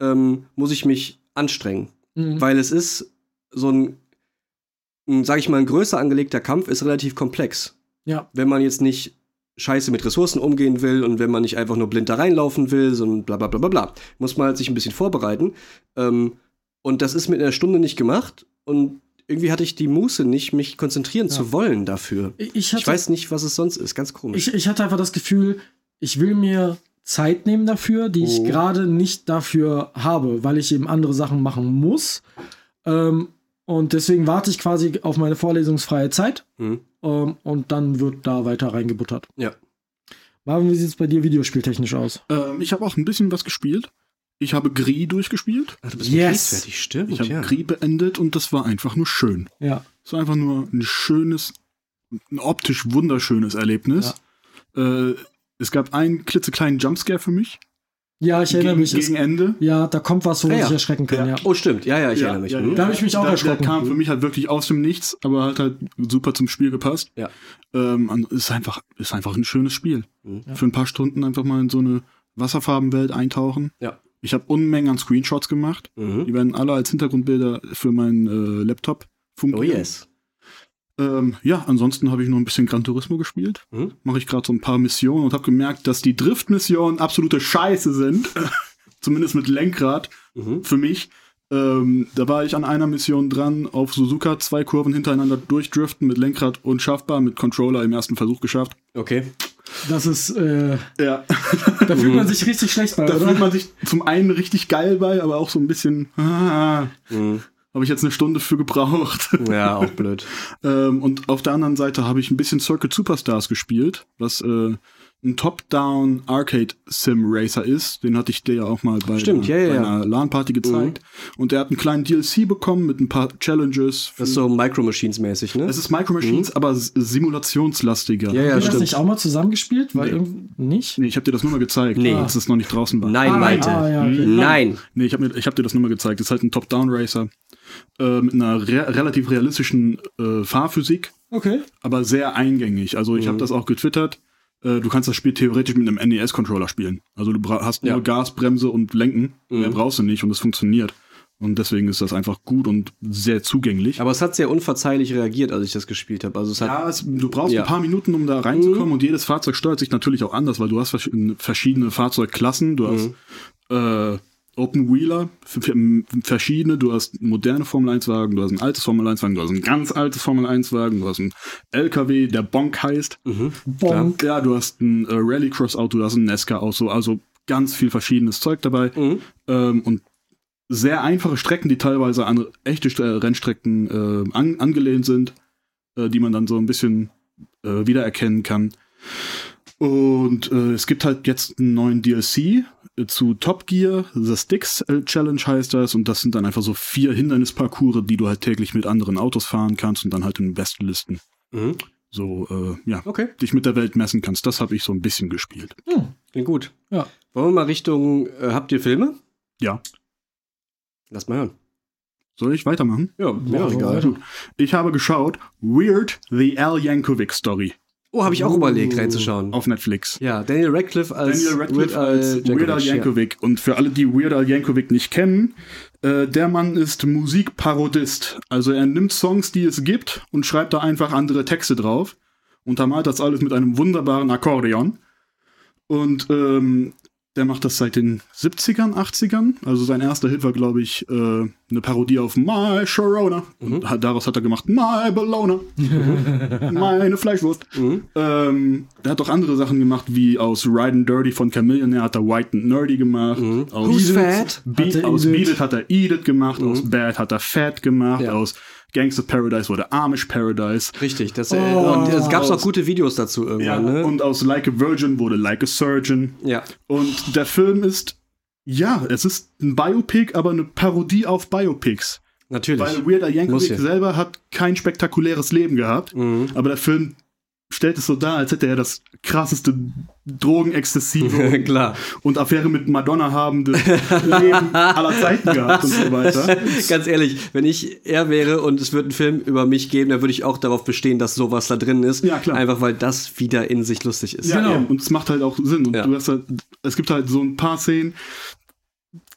ähm, muss ich mich anstrengen. Mhm. Weil es ist so ein, ein sag ich mal, ein größer angelegter Kampf ist relativ komplex. Ja. Wenn man jetzt nicht scheiße mit Ressourcen umgehen will und wenn man nicht einfach nur blind da reinlaufen will, sondern bla bla bla bla bla, muss man halt sich ein bisschen vorbereiten. Ähm, und das ist mit einer Stunde nicht gemacht und irgendwie hatte ich die Muße nicht, mich konzentrieren Ja. zu wollen dafür. Ich, hatte, Ich weiß nicht, was es sonst ist. Ganz komisch. ich, ich hatte einfach das Gefühl, ich will mir Zeit nehmen dafür, die ich Oh. gerade nicht dafür habe, weil ich eben andere Sachen machen muss. Ähm, und deswegen warte ich quasi auf meine vorlesungsfreie Zeit. Hm. Ähm, und dann wird da weiter reingebuttert. Ja. Marvin, wie sieht es bei dir videospieltechnisch aus? Ähm, ich habe auch ein bisschen was gespielt. Ich habe Gris durchgespielt. Ach, du bist Yes. fertig, stimmt. Ich habe ja. Gris beendet und das war einfach nur schön. Ja. Es war einfach nur ein schönes, ein optisch wunderschönes Erlebnis. Äh, es gab einen klitzekleinen Jumpscare für mich. Ja, ich erinnere gegen, mich. Gegen Ende. ja, da kommt was, wo man Ja, ja. erschrecken kann, ja. Oh, stimmt. Ja, ja, ich erinnere mich. Mhm. Da habe ich mich auch der, erschrocken. Der kam für mich halt wirklich aus dem Nichts, aber hat halt super zum Spiel gepasst. Ja. Ähm, und ist einfach, ist einfach ein schönes Spiel. Mhm. Für ein paar Stunden einfach mal in so eine Wasserfarbenwelt eintauchen. Ja. Ich habe Unmengen an Screenshots gemacht. Mhm. Die werden alle als Hintergrundbilder für meinen äh, Laptop Oh fungieren. yes. Ähm, ja, ansonsten habe ich noch ein bisschen Gran Turismo gespielt. Mhm. Mache ich gerade so ein paar Missionen und habe gemerkt, dass die Driftmissionen absolute Scheiße sind. Zumindest mit Lenkrad Mhm. für mich. Ähm, da war ich an einer Mission dran, auf Suzuka zwei Kurven hintereinander durchdriften mit Lenkrad unschaffbar, mit Controller im ersten Versuch geschafft. Okay. Das ist, äh, Ja, da fühlt man sich richtig schlecht bei, da oder? fühlt man sich zum einen richtig geil bei, aber auch so ein bisschen, ah, Mhm. Habe ich jetzt eine Stunde für gebraucht. Ja, auch blöd. Ähm, und auf der anderen Seite habe ich ein bisschen Circuit Superstars gespielt, was äh, ein Top-Down Arcade Sim Racer ist. Den hatte ich dir ja auch mal bei, Stimmt, ja, ja, bei ja. einer LAN-Party gezeigt. Und der hat einen kleinen DLC bekommen mit ein paar Challenges. Das ist so Micro Machines mäßig, ne? es ist Micro Machines, aber s- simulationslastiger. Ja, ja, Haben wir das nicht auch mal zusammengespielt? Weil Nee. irgendwie nicht? Nee, ich habe dir das nur mal gezeigt, Nee. als es noch nicht draußen war. Nein, Ah, Malte. ah, ja, okay. Nein. Nee, ich habe ich hab dir das nur mal gezeigt. Das ist halt ein Top-Down-Racer äh, mit einer re relativ realistischen äh, Fahrphysik. Okay. aber sehr eingängig. Also ich Mhm. habe das auch getwittert. Äh, du kannst das Spiel theoretisch mit einem NES-Controller spielen. Also du hast Ja. nur Gas, Bremse und Lenken. Mhm. Mehr brauchst du nicht und es funktioniert. Und deswegen ist das einfach gut und sehr zugänglich. Aber es hat sehr unverzeihlich reagiert, als ich das gespielt habe. Also es hat. ja, es, du brauchst Ja. ein paar Minuten, um da reinzukommen und jedes Fahrzeug steuert sich natürlich auch anders, weil du hast versch- verschiedene Fahrzeugklassen. Du hast äh, Open Wheeler, verschiedene, du hast moderne Formel 1 Wagen, du hast ein altes Formel 1 Wagen, du hast ein ganz altes Formel 1 Wagen, du hast einen LKW, der Bonk heißt. Mhm. Bonk. Ja, du hast ein äh, Rallycross-Auto, du hast ein Nesca-Auto, also ganz viel verschiedenes Zeug dabei. Mhm. Ähm, und sehr einfache Strecken, die teilweise an echte äh, Rennstrecken äh, an, angelehnt sind, äh, die man dann so ein bisschen äh, wiedererkennen kann. Und äh, es gibt halt jetzt einen neuen DLC äh, zu Top Gear, The Sticks äh, Challenge heißt das, und das sind dann einfach so vier Hindernisparcours, die du halt täglich mit anderen Autos fahren kannst und dann halt in Bestlisten Mhm. so, äh, ja, Okay, dich mit der Welt messen kannst. Das habe ich so ein bisschen gespielt. Hm. klingt gut. Ja. Wollen wir mal Richtung. Äh, habt ihr Filme? Ja. Lass mal hören. Soll ich weitermachen? Ja, mir Ja, egal. Ich habe geschaut Weird, The Al Yankovic Story. Oh, habe ich auch überlegt, reinzuschauen. auf Netflix. Ja, Daniel Radcliffe als Daniel Radcliffe Weird Al als Weird Al Yankovic, ja. Und für alle, die Weird Al Yankovic nicht kennen, äh, der Mann ist Musikparodist. Also er nimmt Songs, die es gibt und schreibt da einfach andere Texte drauf. Untermalt das alles mit einem wunderbaren Akkordeon. Und ähm, der macht das seit den 70ern, 80ern. Also sein erster Hit war, glaube ich, äh, eine Parodie auf My Sharona. Und hat, daraus hat er gemacht My Bologna. Meine Fleischwurst. Ähm, der hat auch andere Sachen gemacht, wie aus Riding Dirty von Chameleon hat er White and Nerdy gemacht. Aus, Who's Fat? Be Hat er aus It hat er It gemacht. Aus Bad hat er Fat gemacht. Ja. Aus Gangster Paradise wurde Amish Paradise. Richtig, das, Oh. äh, und es gab auch gute Videos dazu Ja, irgendwann, ne? Und aus Like a Virgin wurde Like a Surgeon. ja. Und der Film ist, ja, es ist ein Biopic, aber eine Parodie auf Biopics. Natürlich. Weil Weird Al Yankovic ja. selber hat kein spektakuläres Leben gehabt, Mhm. aber der Film stellt es so dar, als hätte er das krasseste Drogenexzessive Klar. und Affäre mit Madonna habende Leben aller Zeiten gehabt und so weiter. Ganz ehrlich, wenn ich er wäre und es würde einen Film über mich geben, dann würde ich auch darauf bestehen, dass sowas da drin ist. Ja, klar. Einfach weil das wieder in sich lustig ist. Ja, Genau. eben. und es macht halt auch Sinn. Und Ja. du hast halt, es gibt halt so ein paar Szenen,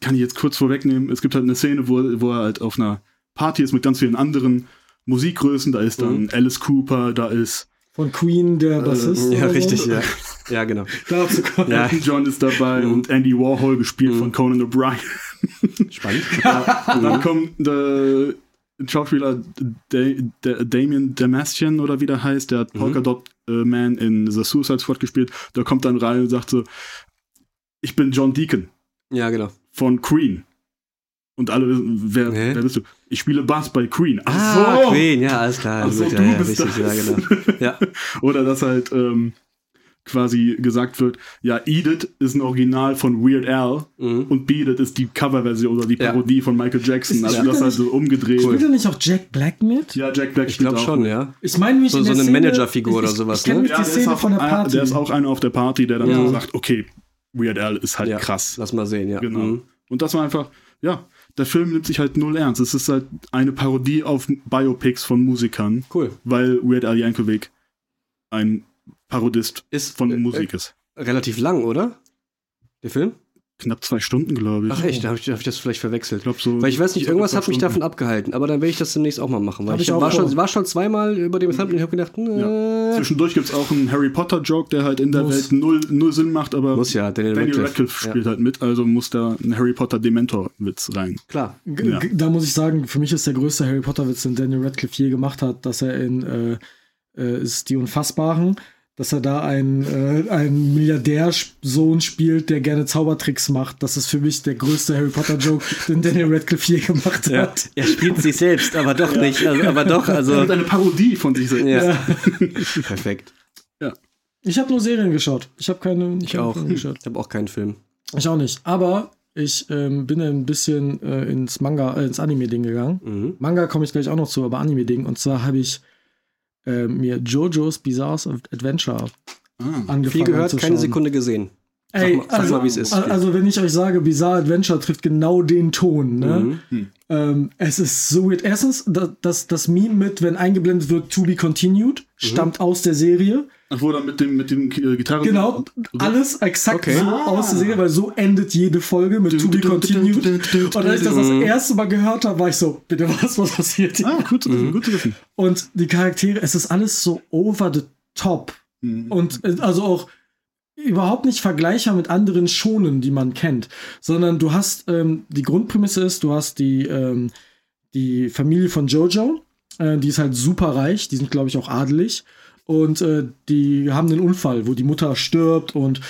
kann ich jetzt kurz vorwegnehmen, es gibt halt eine Szene, wo, wo er halt auf einer Party ist mit ganz vielen anderen Musikgrößen, da ist dann Mhm. Alice Cooper, da ist Von Queen, der Bassist. Ja, oder richtig, so. ja. Ja, genau. Dazu kommt. Ja. John ist dabei Mhm. und Andy Warhol gespielt von Conan O'Brien. Spannend. Und dann kommt der Schauspieler da da Damien Damastian oder wie der heißt, der hat Polka Dot äh, Man in The Suicide Squad gespielt. Der kommt dann rein und sagt so, ich bin John Deacon Ja, genau. von Queen. Und alle wissen, wer, Hä? wer bist du? Ich spiele Bass bei Queen. Ach Ah, so! Queen, ja, alles klar. Ach so, Gut, du ja, ja, bist richtig, das. ja, genau. Ja. Oder dass halt ähm, quasi gesagt wird, ja, Eat It ist ein Original von Weird Al Mhm. und Beat It ist die Coverversion oder die Ja. Parodie von Michael Jackson. Also Ja. das halt so umgedreht. Spielt da nicht auch Jack Black mit? Ja, Jack Black Ich glaube spielt auch schon, ja. Ich meine mich So- in so eine Managerfigur oder sowas, Ich kenne ne? Ja, die der ist, Szene auch, von der ein- Party. der ist auch einer auf der Party, der dann Ja. so sagt, okay, Weird Al ist halt ja. krass. Lass mal sehen, ja. Genau. Mhm. Und das war einfach, ja, der Film nimmt sich halt null ernst. Es ist halt eine Parodie auf Biopics von Musikern, Cool. weil Weird Al Yankovic ein Parodist Ist von äh, Musik ist. äh, relativ lang, oder? Der Film? Knapp zwei Stunden, glaube ich. Ach echt, da habe ich, hab ich das vielleicht verwechselt. Ich glaube so. Weil ich weiß nicht, irgendwas hat mich davon abgehalten, aber dann werde ich das demnächst auch mal machen. Weil Hab ich, ich war, schon, war schon zweimal über dem Thumbnail und habe gedacht, äh, Zwischendurch gibt es auch einen Harry Potter-Joke, der halt in der Muss. Welt null, null Sinn macht, aber muss ja, Daniel, Daniel Radcliffe. Radcliffe spielt halt mit, also muss da ein Harry Potter Dementor-Witz rein. Ja, klar. G- Ja. Da muss ich sagen, für mich ist der größte Harry Potter-Witz, den Daniel Radcliffe je gemacht hat, dass er in äh, äh, ist die Unfassbaren, dass er da einen, äh, einen Milliardärsohn spielt, der gerne Zaubertricks macht. Das ist für mich der größte Harry Potter-Joke, den Daniel Radcliffe je gemacht Ja. hat. Er spielt sich selbst, aber doch nicht. Also, aber doch, also. Und eine Parodie von sich selbst. Ja. Perfekt. Ich habe nur Serien geschaut. Ich habe keine. Ich keine auch. Filme geschaut. Ich habe auch keinen Film. Ich auch nicht. Aber ich ähm, bin ein bisschen äh, ins Manga, äh, ins Anime-Ding gegangen. Mhm. Manga komme ich gleich auch noch zu, aber Anime-Ding. Und zwar habe ich äh, mir JoJo's Bizarre Adventure Ah. angefangen Viel gehört, keine Sekunde gesehen. Sag Ey, mal- sag also, mal, wie es ist. al- Also, wenn ich euch sage, Bizarre Adventure trifft genau den Ton, ne? Mhm. Ähm, es ist so weird. Erstens, das, das, das Meme mit, wenn eingeblendet wird, to be continued, Mhm. stammt aus der Serie. Ach, wo dann mit dem, mit dem äh, Gitarren. Genau, alles exakt Okay. so aus der Serie, weil so endet jede Folge mit to be continued. Und als ich das das erste Mal gehört habe, war ich so, bitte was, was passiert hier? Ah, gut zu wissen, gut zu wissen. Und die Charaktere, es ist alles so over the top. Mhm. Und äh, also auch überhaupt nicht vergleichbar mit anderen Schonen, die man kennt, sondern du hast, ähm, die Grundprämisse ist, du hast die, ähm, die Familie von Jojo, äh, die ist halt super reich, die sind, glaube ich, auch adelig. Und äh, die haben einen Unfall, wo die Mutter stirbt und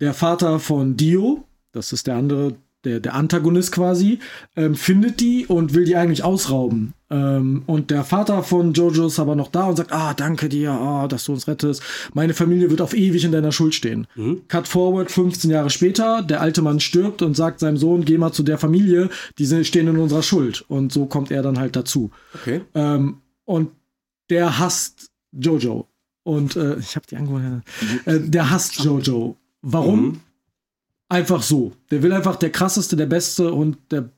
der Vater von Dio, das ist der andere, der, der Antagonist quasi, ähm, findet die und will die eigentlich ausrauben. Ähm, und der Vater von Jojo ist aber noch da und sagt, ah, danke dir, ah, dass du uns rettest. Meine Familie wird auf ewig in deiner Schuld stehen. Cut forward, 15 Jahre später, der alte Mann stirbt und sagt seinem Sohn, geh mal zu der Familie, die stehen in unserer Schuld. Und so kommt er dann halt dazu. Okay. Ähm, und der hasst Jojo. Und äh, ich habe die angewohnt. Äh, der hasst Jojo. Warum? Mhm. Einfach so. Der will einfach der krasseste, der beste und der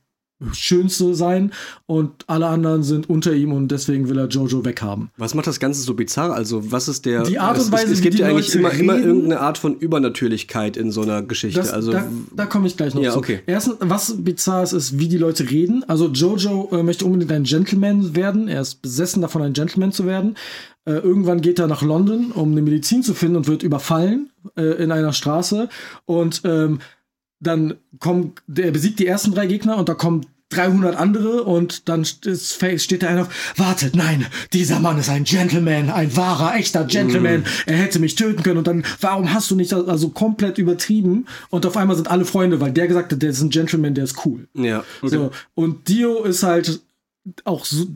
Schönste sein und alle anderen sind unter ihm und deswegen will er Jojo weghaben. Was macht das Ganze so bizarr? Also, was ist der. Die Art und es, Weise, es, es wie gibt ja eigentlich immer, immer irgendeine Art von Übernatürlichkeit in so einer Geschichte. Das, also, da, da komme ich gleich noch Ja, zu. okay. Erstens, was bizarr ist, ist, wie die Leute reden. Also Jojo äh, möchte unbedingt ein Gentleman werden. Er ist besessen davon, ein Gentleman zu werden. Äh, irgendwann geht er nach London, um eine Medizin zu finden und wird überfallen äh, in einer Straße. Und ähm, dann kommt, der besiegt die ersten drei Gegner und da kommen 300 andere und dann steht da einer auf, wartet, nein, dieser Mann ist ein Gentleman, ein wahrer, echter Gentleman, er hätte mich töten können und dann, warum hast du nicht, das- also komplett übertrieben und auf einmal sind alle Freunde, weil der gesagt hat, der ist ein Gentleman, der ist cool. ja. So, und Dio ist halt auch so,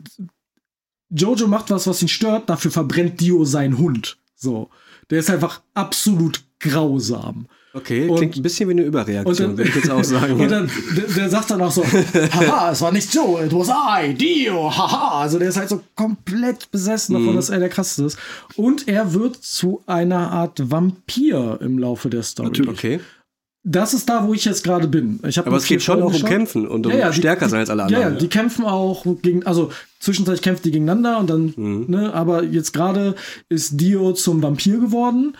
Jojo macht was, was ihn stört, dafür verbrennt Dio seinen Hund. So, der ist einfach absolut grausam. Okay, Und- klingt ein bisschen wie eine Überreaktion, und dann- würde ich jetzt auch sagen. Und dann, der, der sagt dann auch so, haha, es war nicht Joe, it was I, Dio, haha. Also der ist halt so komplett besessen davon, Mhm. dass er der krasseste ist. Und er wird zu einer Art Vampir im Laufe der Story. Natürlich. okay. Das ist da, wo ich jetzt gerade bin. Ich Aber es geht schon Folgen auch um geschaut. Kämpfen und um Ja, ja, stärker die, sein als alle Ja, anderen. ja, die kämpfen auch gegen, also zwischenzeitlich kämpfen die gegeneinander und dann, Mhm. ne, aber jetzt gerade ist Dio zum Vampir geworden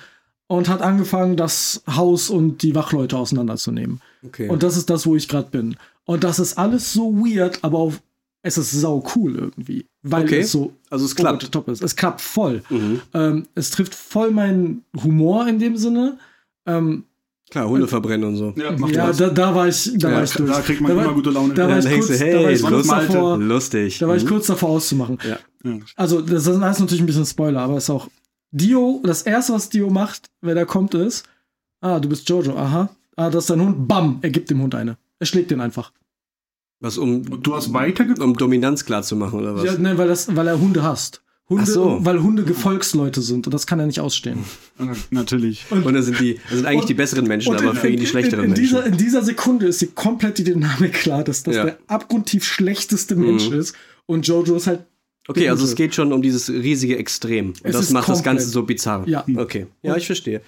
und hat angefangen, das Haus und die Wachleute auseinanderzunehmen. Okay. Und das ist das, wo ich gerade bin. Und das ist alles so weird, aber auf, es ist sau cool irgendwie. Weil Okay. es so Also es klappt. top ist. Es klappt voll. Mhm. Ähm, es trifft voll meinen Humor in dem Sinne. Ähm, Klar, Hunde verbrennen und so. Ja, ja, da, da war ich, da Ja, war ich durch. da kriegt man da war, immer gute Laune. Da war ich kurz, du, da war hey, ich kurz lustig. davor, Lustig. da war ich Mhm. kurz davor auszumachen. Ja. Also, das ist alles natürlich ein bisschen Spoiler, aber es ist auch Dio, das erste, was Dio macht, wenn er kommt, ist, ah, du bist Jojo, aha. Ah, das ist dein Hund, bam, er gibt dem Hund eine. Er schlägt den einfach. Was, um, Und du hast weitergeguckt? um Dominanz klar zu machen, oder was? Ja, ne, weil, das, weil er Hunde hasst. Hunde, so. weil Hunde Gefolgsleute sind und das kann er nicht ausstehen. Natürlich. Und dann sind die, das sind eigentlich Und- die besseren Menschen, Und aber für ihn die schlechteren in, in, dieser, Menschen. in dieser Sekunde ist die komplett die Dynamik klar, dass das Ja. der abgrundtief schlechteste Mensch Mhm. ist und Jojo ist halt Okay, also es geht schon um dieses riesige Extrem. Und Es das macht das komplett- Ganze so bizarr. Ja. Okay. Ja, ich verstehe.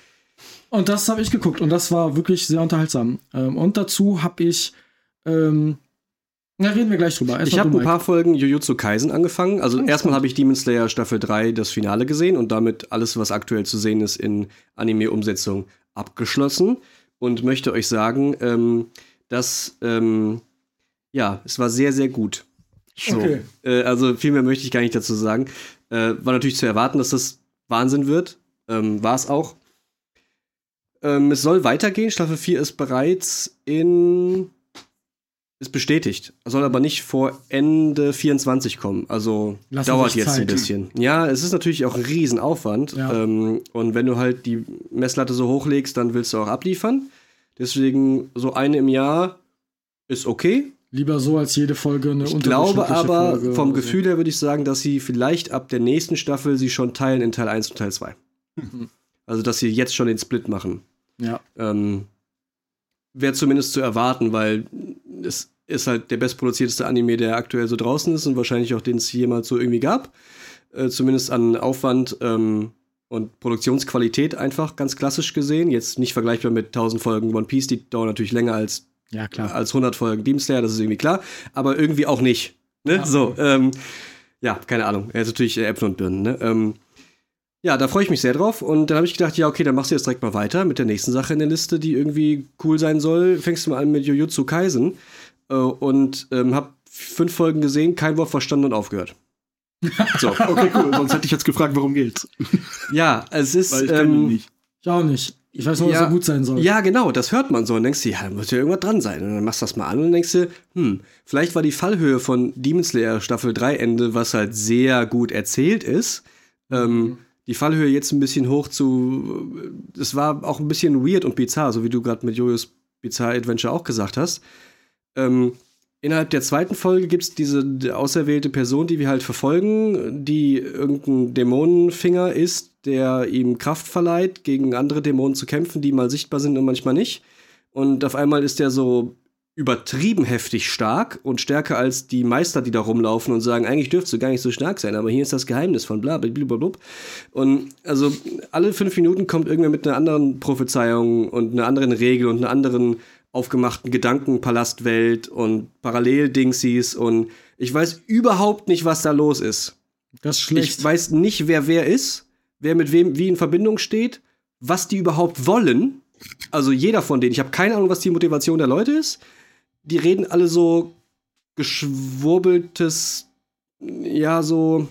Und das habe ich geguckt und das war wirklich sehr unterhaltsam. Ähm, und dazu habe ich, ähm, na, reden wir gleich drüber. Erst Ich habe ein paar Folgen Jujutsu Kaisen angefangen. Also erstmal habe ich Demon Slayer Staffel 3 das Finale gesehen und damit alles, was aktuell zu sehen ist, in Anime-Umsetzung abgeschlossen und möchte euch sagen, ähm, dass ähm, ja, es war sehr, sehr gut. So. Okay. Äh, also viel mehr möchte ich gar nicht dazu sagen. Äh, war natürlich zu erwarten, dass das Wahnsinn wird. Ähm, war es auch. Ähm, es soll weitergehen. Staffel 4 ist bereits in. Ist bestätigt. Soll aber nicht vor Ende 24 kommen. Also Lassen dauert jetzt ein Zeit. bisschen. Ja, es ist natürlich auch ein Riesenaufwand. Ja. Ähm, und wenn du halt die Messlatte so hochlegst, dann willst du auch abliefern. Deswegen so eine im Jahr ist okay. Lieber so als jede Folge eine Ich glaube aber, Folge vom oder so. Gefühl her würde ich sagen, dass sie vielleicht ab der nächsten Staffel sie schon teilen in Teil 1 und Teil 2. Mhm. Also, dass sie jetzt schon den Split machen. Ja. Ähm, Wäre zumindest zu erwarten, weil es ist halt der bestproduzierteste Anime, der aktuell so draußen ist und wahrscheinlich auch den es jemals so irgendwie gab. Äh, zumindest an Aufwand ähm, und Produktionsqualität einfach ganz klassisch gesehen. Jetzt nicht vergleichbar mit 1000 Folgen One Piece, die dauern natürlich länger als Ja, klar. als 100 Folgen Demon Slayer, das ist irgendwie klar, aber irgendwie auch nicht. Ne? Ja. So, ähm, ja, keine Ahnung. Er ist natürlich äh, Äpfel und Birnen. Ne? Ähm, ja, da freue ich mich sehr drauf. Und dann habe ich gedacht, ja, okay, dann machst du jetzt direkt mal weiter mit der nächsten Sache in der Liste, die irgendwie cool sein soll. Fängst du mal an mit Jujutsu Kaisen äh, und ähm, habe fünf Folgen gesehen, kein Wort verstanden und aufgehört. So, Okay, cool. Sonst hätte ich jetzt gefragt, worum geht's. ja, es ist. Weil ich ähm, nicht. Ich auch nicht. Ich weiß nur, Ja. dass er gut sein soll. Ja, genau, das hört man so und denkst du, ja, da muss ja irgendwas dran sein. Und dann machst du das mal an und denkst du, hm, vielleicht war die Fallhöhe von Demon Slayer Staffel 3 Ende, was halt sehr gut erzählt ist, ähm, die Fallhöhe jetzt ein bisschen hoch zu, es war auch ein bisschen weird und bizarr, so wie du gerade mit Jojos Bizarre Adventure auch gesagt hast. Ähm, innerhalb der zweiten Folge gibt es diese auserwählte Person, die wir halt verfolgen, die irgendein Dämonenfinger ist, der ihm Kraft verleiht, gegen andere Dämonen zu kämpfen, die mal sichtbar sind und manchmal nicht. Und auf einmal ist der so übertrieben heftig stark und stärker als die Meister, die da rumlaufen und sagen, eigentlich dürftest du gar nicht so stark sein, aber hier ist das Geheimnis von bla bla bla bla. Und also alle fünf Minuten kommt irgendwer mit einer anderen Prophezeiung und einer anderen Regel und einer anderen aufgemachten Gedankenpalastwelt und Paralleldingsies und ich weiß überhaupt nicht, was da los ist. Das ist schlecht. Ich weiß nicht, wer wer ist, wer mit wem wie in Verbindung steht, was die überhaupt wollen. Also jeder von denen. Ich habe keine Ahnung, was die Motivation der Leute ist. Die reden alle so geschwurbeltes, ja, so,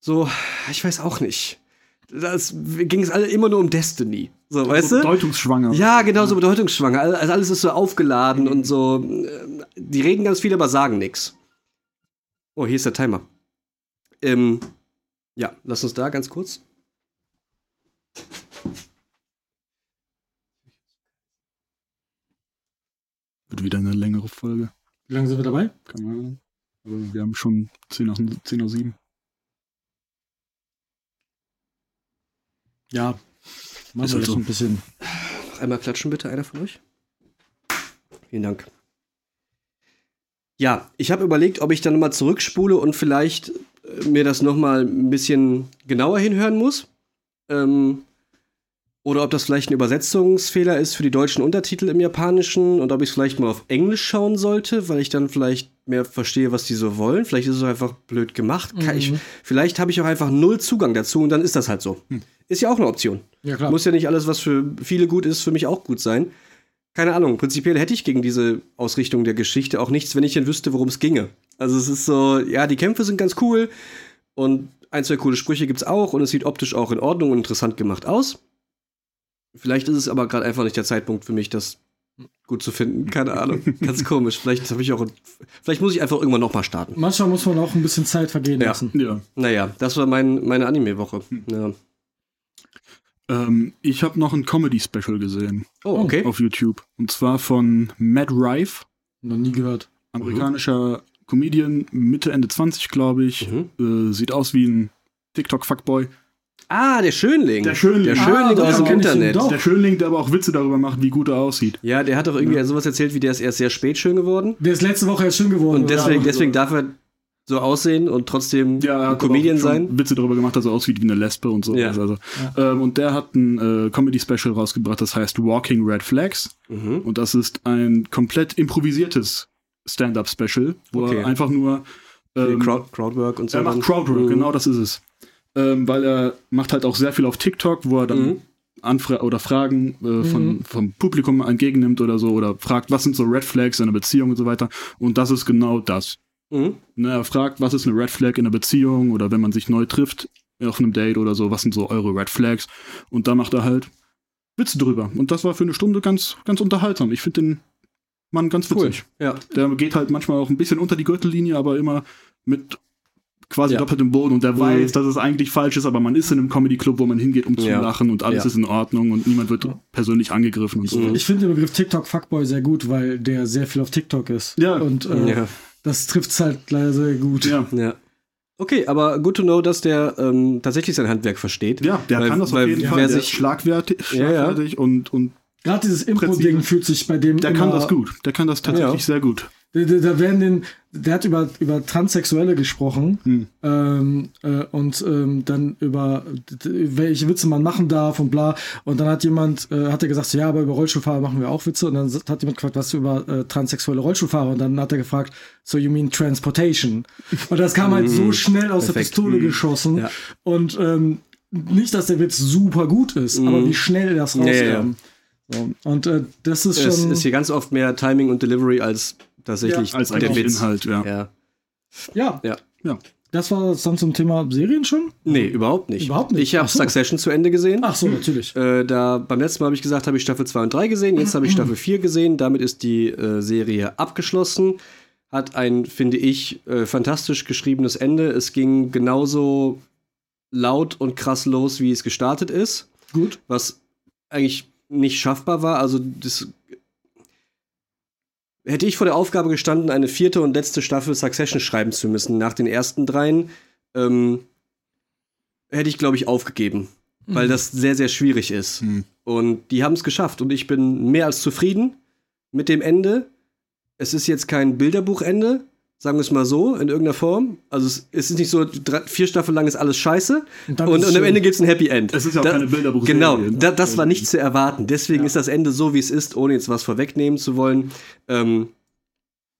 so, ich weiß auch nicht. Das ging es alle immer nur um Destiny. So, weißt du? Bedeutungsschwanger. Ja, genau, so bedeutungsschwanger. Also alles ist so aufgeladen und so. äh, Die reden ganz viel, aber sagen nichts. Oh, hier ist der Timer. Ähm, ja, lass uns da ganz kurz. Wird wieder eine längere Folge. Wie lange sind wir dabei? Keine Ahnung. Aber wir haben schon 10 nach 10 nach 7. Ja. Machen Ist wir halt so. ein bisschen. Noch einmal klatschen, bitte, einer von euch. Vielen Dank. Ja, ich habe überlegt, ob ich dann nochmal zurückspule und vielleicht äh, mir das nochmal ein bisschen genauer hinhören muss. Ähm, oder ob das vielleicht ein Übersetzungsfehler ist für die deutschen Untertitel im Japanischen und ob ich es vielleicht mal auf Englisch schauen sollte, weil ich dann vielleicht mehr verstehe, was die so wollen. Vielleicht ist es einfach blöd gemacht. Kann Ich, vielleicht habe ich auch einfach null Zugang dazu und dann ist das halt so. Ist ja auch eine Option. Ja, klar. Muss ja nicht alles, was für viele gut ist, für mich auch gut sein. Keine Ahnung, prinzipiell hätte ich gegen diese Ausrichtung der Geschichte auch nichts, wenn ich denn wüsste, worum es ginge. Also es ist so, ja, die Kämpfe sind ganz cool und ein, zwei coole Sprüche gibt's auch und es sieht optisch auch in Ordnung und interessant gemacht aus. Vielleicht ist es aber gerade einfach nicht der Zeitpunkt für mich, das gut zu finden. Keine Ahnung. Ganz komisch. Vielleicht habe ich auch. Vielleicht muss ich einfach irgendwann nochmal starten. Manchmal muss man auch ein bisschen Zeit vergehen Ja. lassen. Ja. Naja, das war mein, meine Anime-Woche. Hm. Ja. Ähm, ich habe noch ein Comedy-Special gesehen Oh, okay. auf YouTube. Und zwar von Matt Rife, Noch nie gehört. amerikanischer Comedian, Mitte, Ende 20, glaube ich. Mhm. Äh, sieht aus wie ein TikTok-Fuckboy. Ah, der Schönling. Der Schönling. Der Ah, Schönling doch, aus dem Internet. doch. Der Schönling, der aber auch Witze darüber macht, wie gut er aussieht. Ja, der hat doch irgendwie sowas erzählt, wie der ist erst sehr spät schön geworden. Der ist letzte Woche erst schön geworden. Und deswegen, deswegen darf er so aussehen und trotzdem Ja, er ein hat Comedian sein. Witze darüber gemacht, dass er aussieht wie eine Lesbe und so. Ja. Also, ähm, und der hat ein äh, Comedy-Special rausgebracht, das heißt Walking Red Flags. Mhm. Und das ist ein komplett improvisiertes Stand-Up-Special, wo Okay. er einfach nur ähm, Crowd, Crowdwork und so. er macht. Crowdwork, Mhm. genau das ist es. Ähm, weil er macht halt auch sehr viel auf TikTok, wo er dann Mhm. Anfra oder Fragen äh, von, vom Publikum entgegennimmt oder so oder fragt, was sind so Red Flags in einer Beziehung und so weiter. Und das ist genau das. Mhm. Ne, er fragt, was ist eine Red Flag in einer Beziehung oder wenn man sich neu trifft auf einem Date oder so, was sind so eure Red Flags? Und da macht er halt Witze drüber. Und das war für eine Stunde ganz, ganz unterhaltsam. Ich finde den Mann ganz Cool. witzig. Ja. Der geht halt manchmal auch ein bisschen unter die Gürtellinie, aber immer mit quasi Ja. doppeltem Boden und der Mhm. weiß, dass es eigentlich falsch ist, aber man ist in einem Comedy-Club, wo man hingeht, um zu Ja. lachen und alles Ja. ist in Ordnung und niemand wird persönlich angegriffen und so. Mhm. Ich finde den Begriff TikTok Fuckboy sehr gut, weil der sehr viel auf TikTok ist. Ja. Und äh, Ja. Das trifft halt leider sehr gut. Ja. ja. Okay, aber good to know, dass der ähm, tatsächlich sein Handwerk versteht. Ja, der Weil- kann das auf weil jeden Fall. Der sich- ist schlagwertig, Ja, ja. schlagfertig und, und Gerade dieses Impro-Ding fühlt sich bei dem der kann das gut. Der kann das tatsächlich Ja. sehr gut. Da, da werden den, der hat über, über Transsexuelle gesprochen Hm. ähm, äh, und ähm, dann über welche Witze man machen darf und bla. Und dann hat jemand, äh, hat er gesagt, so, ja, aber über Rollstuhlfahrer machen wir auch Witze. Und dann hat jemand gefragt, was über äh, transsexuelle Rollstuhlfahrer. Und dann hat er gefragt, so you mean transportation. Und das kam halt so schnell aus der Mhm. Perfekt. Pistole geschossen. Ja. Und ähm, nicht, dass der Witz super gut ist, aber wie schnell das Mhm. Rauskam. ja, ja. So. Und äh, das ist Es schon. ist hier ganz oft mehr Timing und Delivery als tatsächlich Ja, Als der Witz. Inhalt, ja. Ja. ja, ja. Ja. das war es dann zum Thema Serien schon. Nee, überhaupt nicht. Überhaupt nicht? Ich habe so. Succession zu Ende gesehen. Ach so, natürlich. Äh, da beim letzten Mal habe ich gesagt, habe ich Staffel 2 und 3 gesehen, jetzt habe ich Staffel 4 gesehen, damit ist die äh, Serie abgeschlossen. Hat ein, finde ich, äh, fantastisch geschriebenes Ende. Es ging genauso laut und krass los, wie es gestartet ist, Gut. was eigentlich nicht schaffbar war. Also das hätte ich vor der Aufgabe gestanden, eine vierte und letzte Staffel Succession schreiben zu müssen nach den ersten dreien, ähm, hätte ich, glaube ich, aufgegeben, weil das sehr, sehr schwierig ist. Hm. Und die haben es geschafft und ich bin mehr als zufrieden mit dem Ende. Es ist jetzt kein Bilderbuchende, sagen wir es mal so, in irgendeiner Form. Also es, es ist nicht so, drei, vier Staffeln lang ist alles scheiße Und und, und am. Ende gibt es ein Happy End. Es ist ja auch Da- keine Bilderbuchserie. Genau, ne? da, das war nicht zu erwarten. Deswegen ist das Ende so, wie es ist, ohne jetzt was vorwegnehmen zu wollen. Ähm,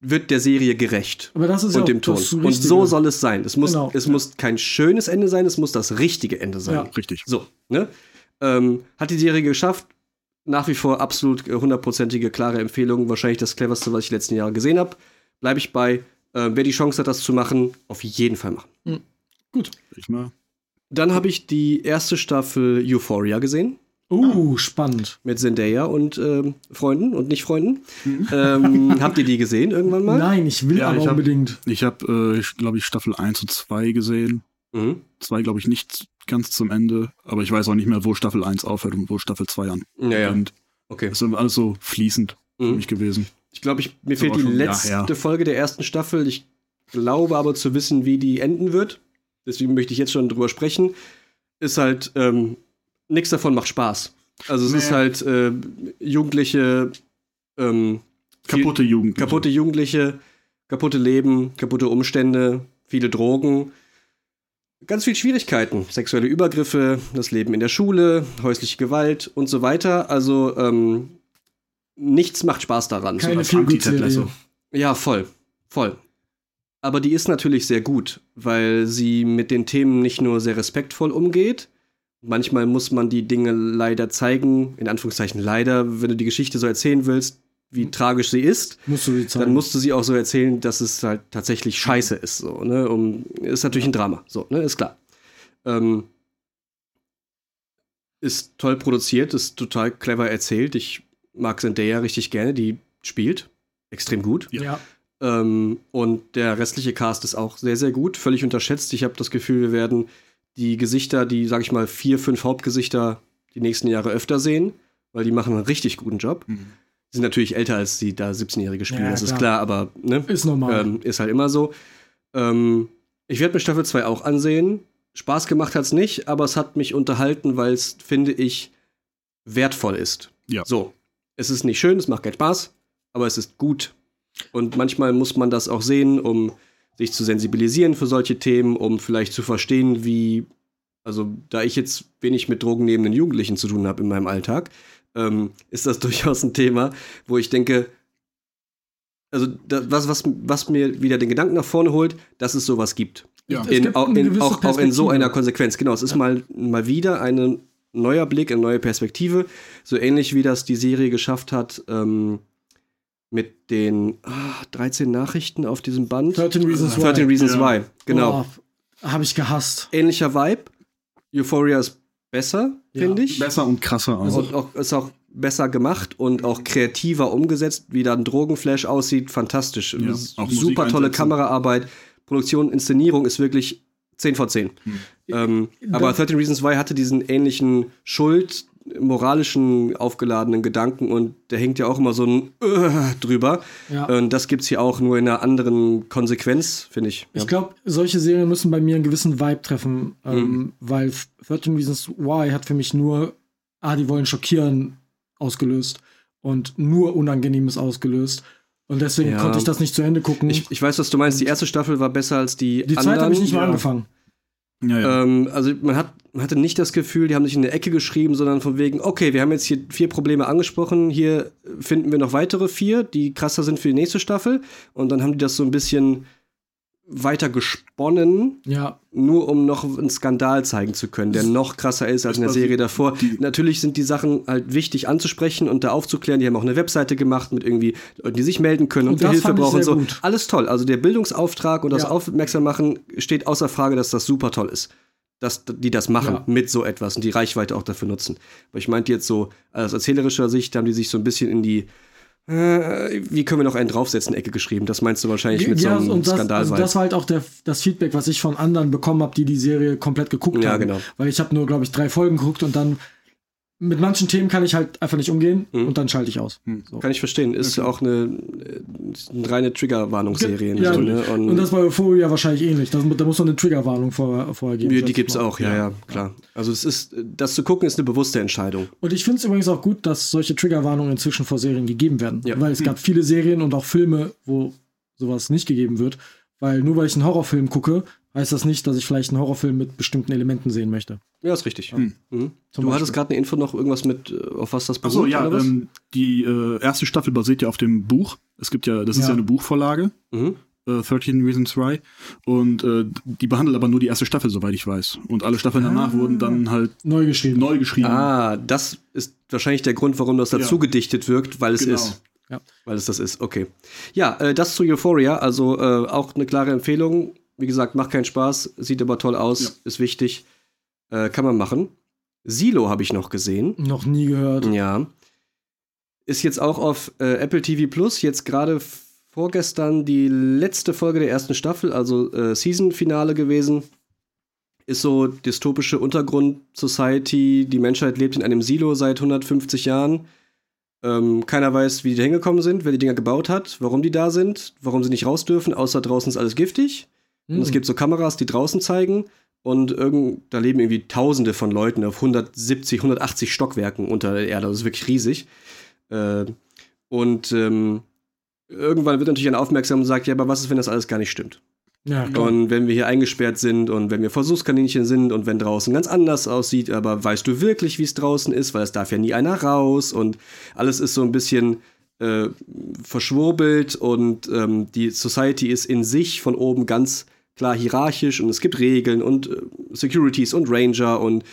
wird der Serie gerecht. Aber das ist ja und auch dem Ton. Und so soll es sein. Es muss, Genau. es muss kein schönes Ende sein, es muss das richtige Ende sein. Ja. Richtig. So, ne? Ähm, hat die Serie geschafft. Nach wie vor absolut äh, hundertprozentige, klare Empfehlung. Wahrscheinlich das cleverste, was ich die letzten Jahre gesehen habe. Bleibe ich bei. Äh, wer die Chance hat, das zu machen, auf jeden Fall machen. Ich mal. Dann habe ich die erste Staffel Euphoria gesehen. Uh, spannend. Mit Zendaya und ähm, Freunden und Nicht-Freunden. ähm, habt ihr die gesehen irgendwann mal? Nein, ich will Ja, aber ich hab- unbedingt. Ich habe, äh, glaube ich, Staffel 1 und 2 gesehen. Mhm. Zwei, glaube ich, nicht ganz zum Ende. Aber ich weiß auch nicht mehr, wo Staffel 1 aufhört und wo Staffel 2 an. Ja, ja. Und Okay. das ist alles so fließend für Mhm. mich gewesen. Ich glaube, ich, mir fehlt die Jahr letzte. Folge der ersten Staffel. Ich glaube aber zu wissen, wie die enden wird. Deswegen möchte ich jetzt schon drüber sprechen. Ist halt, ähm, nichts davon macht Spaß. Also es Nee. ist halt äh, Jugendliche, ähm, Kaputte Jugend. kaputte Jugendliche, kaputte Leben, kaputte Umstände, viele Drogen, ganz viel Schwierigkeiten, sexuelle Übergriffe, das Leben in der Schule, häusliche Gewalt und so weiter. Also ähm, nichts macht Spaß daran. Keine als Feel-Good-Serie. Anti-Ted. Ja, voll. Voll. Aber die ist natürlich sehr gut, weil sie mit den Themen nicht nur sehr respektvoll umgeht. Manchmal muss man die Dinge leider zeigen, in Anführungszeichen leider, wenn du die Geschichte so erzählen willst, wie tragisch sie ist, Musst du die Zeit. dann musst du sie auch so erzählen, dass es halt tatsächlich scheiße ist. So, ne? um, ist natürlich ein Drama, so, ne? ist klar. Ähm, ist toll produziert, ist total clever erzählt. Ich mag Zendaya richtig gerne, die spielt extrem gut. ja. Ähm, und der restliche Cast ist auch sehr, sehr gut, völlig unterschätzt. Ich habe das Gefühl, wir werden die Gesichter, die, sag ich mal, vier, fünf Hauptgesichter die nächsten Jahre öfter sehen, weil die machen einen richtig guten Job. Mhm. Die sind natürlich älter als die da 17-Jährige spielen, Ja, das ist klar. klar, aber ne, Ist normal. ähm, ist halt immer so. Ähm, ich werde mir Staffel 2 auch ansehen. Spaß gemacht hat's nicht, aber es hat mich unterhalten, weil es, finde ich, wertvoll ist. Ja. So. Es ist nicht schön, es macht keinen Spaß, aber es ist gut. Und manchmal muss man das auch sehen, um sich zu sensibilisieren für solche Themen, um vielleicht zu verstehen, wie, also da ich jetzt wenig mit drogennehmenden Jugendlichen zu tun habe in meinem Alltag, ähm, ist das durchaus ein Thema, wo ich denke, also da, was, was, was mir wieder den Gedanken nach vorne holt, dass es sowas gibt. Ja. Es In, gibt auch, eine in, auch, auch in so einer Konsequenz. Genau, es ist mal, mal wieder ein neuer Blick, eine neue Perspektive. So ähnlich wie das die Serie geschafft hat ähm, mit den ah, 13 Nachrichten auf diesem Band. 13 Reasons Why. 13 Reasons Ja. Why, genau. Habe ich gehasst. Ähnlicher Vibe. Euphoria ist besser, Ja. finde ich. Besser und krasser. Also. Und auch, ist auch besser gemacht und auch kreativer umgesetzt, wie da ein Drogenflash aussieht, fantastisch. Ja, auch Super tolle. Kameraarbeit, Produktion, Inszenierung ist wirklich 10 von 10. Ähm, aber Das- 13 Reasons Why hatte diesen ähnlichen Schuld, moralischen aufgeladenen Gedanken und der hängt ja auch immer so ein äh, drüber. Ja. Und das gibt's hier auch nur in einer anderen Konsequenz, finde ich. Ich glaube, solche Serien müssen bei mir einen gewissen Vibe treffen, Mhm. ähm, weil 13 Reasons Why hat für mich nur, ah, die wollen schockieren, ausgelöst und nur Unangenehmes ausgelöst. Und deswegen Ja. konnte ich das nicht zu Ende gucken. Ich, ich weiß, was du meinst. Die erste Staffel war besser als die, die anderen. Zeit habe ich nicht mal angefangen. Ja, ja. Ähm, also man, hat, man hatte nicht das Gefühl, die haben sich in eine Ecke geschrieben, sondern von wegen, okay, wir haben jetzt hier vier Probleme angesprochen, hier finden wir noch weitere vier, die krasser sind für die nächste Staffel. Und dann haben die das so ein bisschen weiter gesponnen, Ja, nur um noch einen Skandal zeigen zu können, der noch krasser ist als in der Serie davor. Natürlich sind die Sachen halt wichtig anzusprechen und da aufzuklären. Die haben auch eine Webseite gemacht mit irgendwie Leuten, die sich melden können und, Und Hilfe brauchen und so. gut. Alles toll. Also der Bildungsauftrag und das Ja. Aufmerksammachen steht außer Frage, dass das super toll ist. Dass die das machen Ja. mit so etwas und die Reichweite auch dafür nutzen. Aber ich meinte jetzt so, aus erzählerischer Sicht haben die sich so ein bisschen in die wie können wir noch einen draufsetzen, Ecke geschrieben. Das meinst du wahrscheinlich mit ja so einem das, Skandal. also das war halt auch der, das Feedback, was ich von anderen bekommen habe, die die Serie komplett geguckt Ja, haben. genau. Weil ich habe nur, glaube ich, drei Folgen geguckt und dann mit manchen Themen kann ich halt einfach nicht umgehen Mhm. und dann schalte ich aus. So. Kann ich verstehen. Ist auch eine, äh, eine reine Triggerwarnungsserie. Ja, so, ne? Und das war Euphoria wahrscheinlich ähnlich. Das, da muss man eine Triggerwarnung vor, vorher geben. die, gibt's mal. auch, ja, ja, klar. Also es ist, das zu gucken ist eine bewusste Entscheidung. Und ich finde es übrigens auch gut, dass solche Triggerwarnungen inzwischen vor Serien gegeben werden. Ja. Weil es gab viele Serien und auch Filme, wo sowas nicht gegeben wird. Weil nur weil ich einen Horrorfilm gucke, heißt das nicht, dass ich vielleicht einen Horrorfilm mit bestimmten Elementen sehen möchte. Ja, ist richtig. Hm. Mhm. Du hattest Beispiel. gerade eine Info noch irgendwas mit, äh, auf was das beruht, Achso, ja, oder was? ähm, die äh, erste Staffel basiert ja auf dem Buch. Es gibt ja, das ist Ja. ja eine Buchvorlage, Mhm. äh, 13 Reasons Why. Und äh, die behandelt aber nur die erste Staffel, soweit ich weiß. Und alle Staffeln danach Ah. wurden dann halt Neu geschrieben. neu geschrieben. Ah, das ist wahrscheinlich der Grund, warum das dazu Ja. gedichtet wirkt, weil es Genau. ist. Ja. Weil es das ist, okay. Ja, äh, das zu Euphoria, also äh, auch eine klare Empfehlung. Wie gesagt, macht keinen Spaß, sieht aber toll aus, Ja. ist wichtig. Äh, kann man machen. Silo habe ich noch gesehen. Noch nie gehört. Ja. Ist jetzt auch auf äh, Apple TV Plus, jetzt gerade vorgestern die letzte Folge der ersten Staffel, also äh, Season-Finale gewesen. Ist so dystopische Untergrund-Society. Die Menschheit lebt in einem Silo seit 150 Jahren. Ähm, keiner weiß, wie die da hingekommen sind, wer die Dinger gebaut hat, warum die da sind, warum sie nicht raus dürfen, außer draußen ist alles giftig. Und Hm. es gibt so Kameras, die draußen zeigen. Und irgend, da leben irgendwie Tausende von Leuten auf 170, 180 Stockwerken unter der Erde. Das ist wirklich riesig. Äh, und ähm, irgendwann wird natürlich einer aufmerksam und sagt, ja, aber was ist, wenn das alles gar nicht stimmt? Ja. Und wenn wir hier eingesperrt sind und wenn wir Versuchskaninchen sind und wenn draußen ganz anders aussieht, aber weißt du wirklich, wie es draußen ist, weil es darf ja nie einer raus und alles ist so ein bisschen äh, verschwurbelt und ähm, die Society ist in sich von oben ganz klar hierarchisch und es gibt Regeln und äh, Securities und Ranger und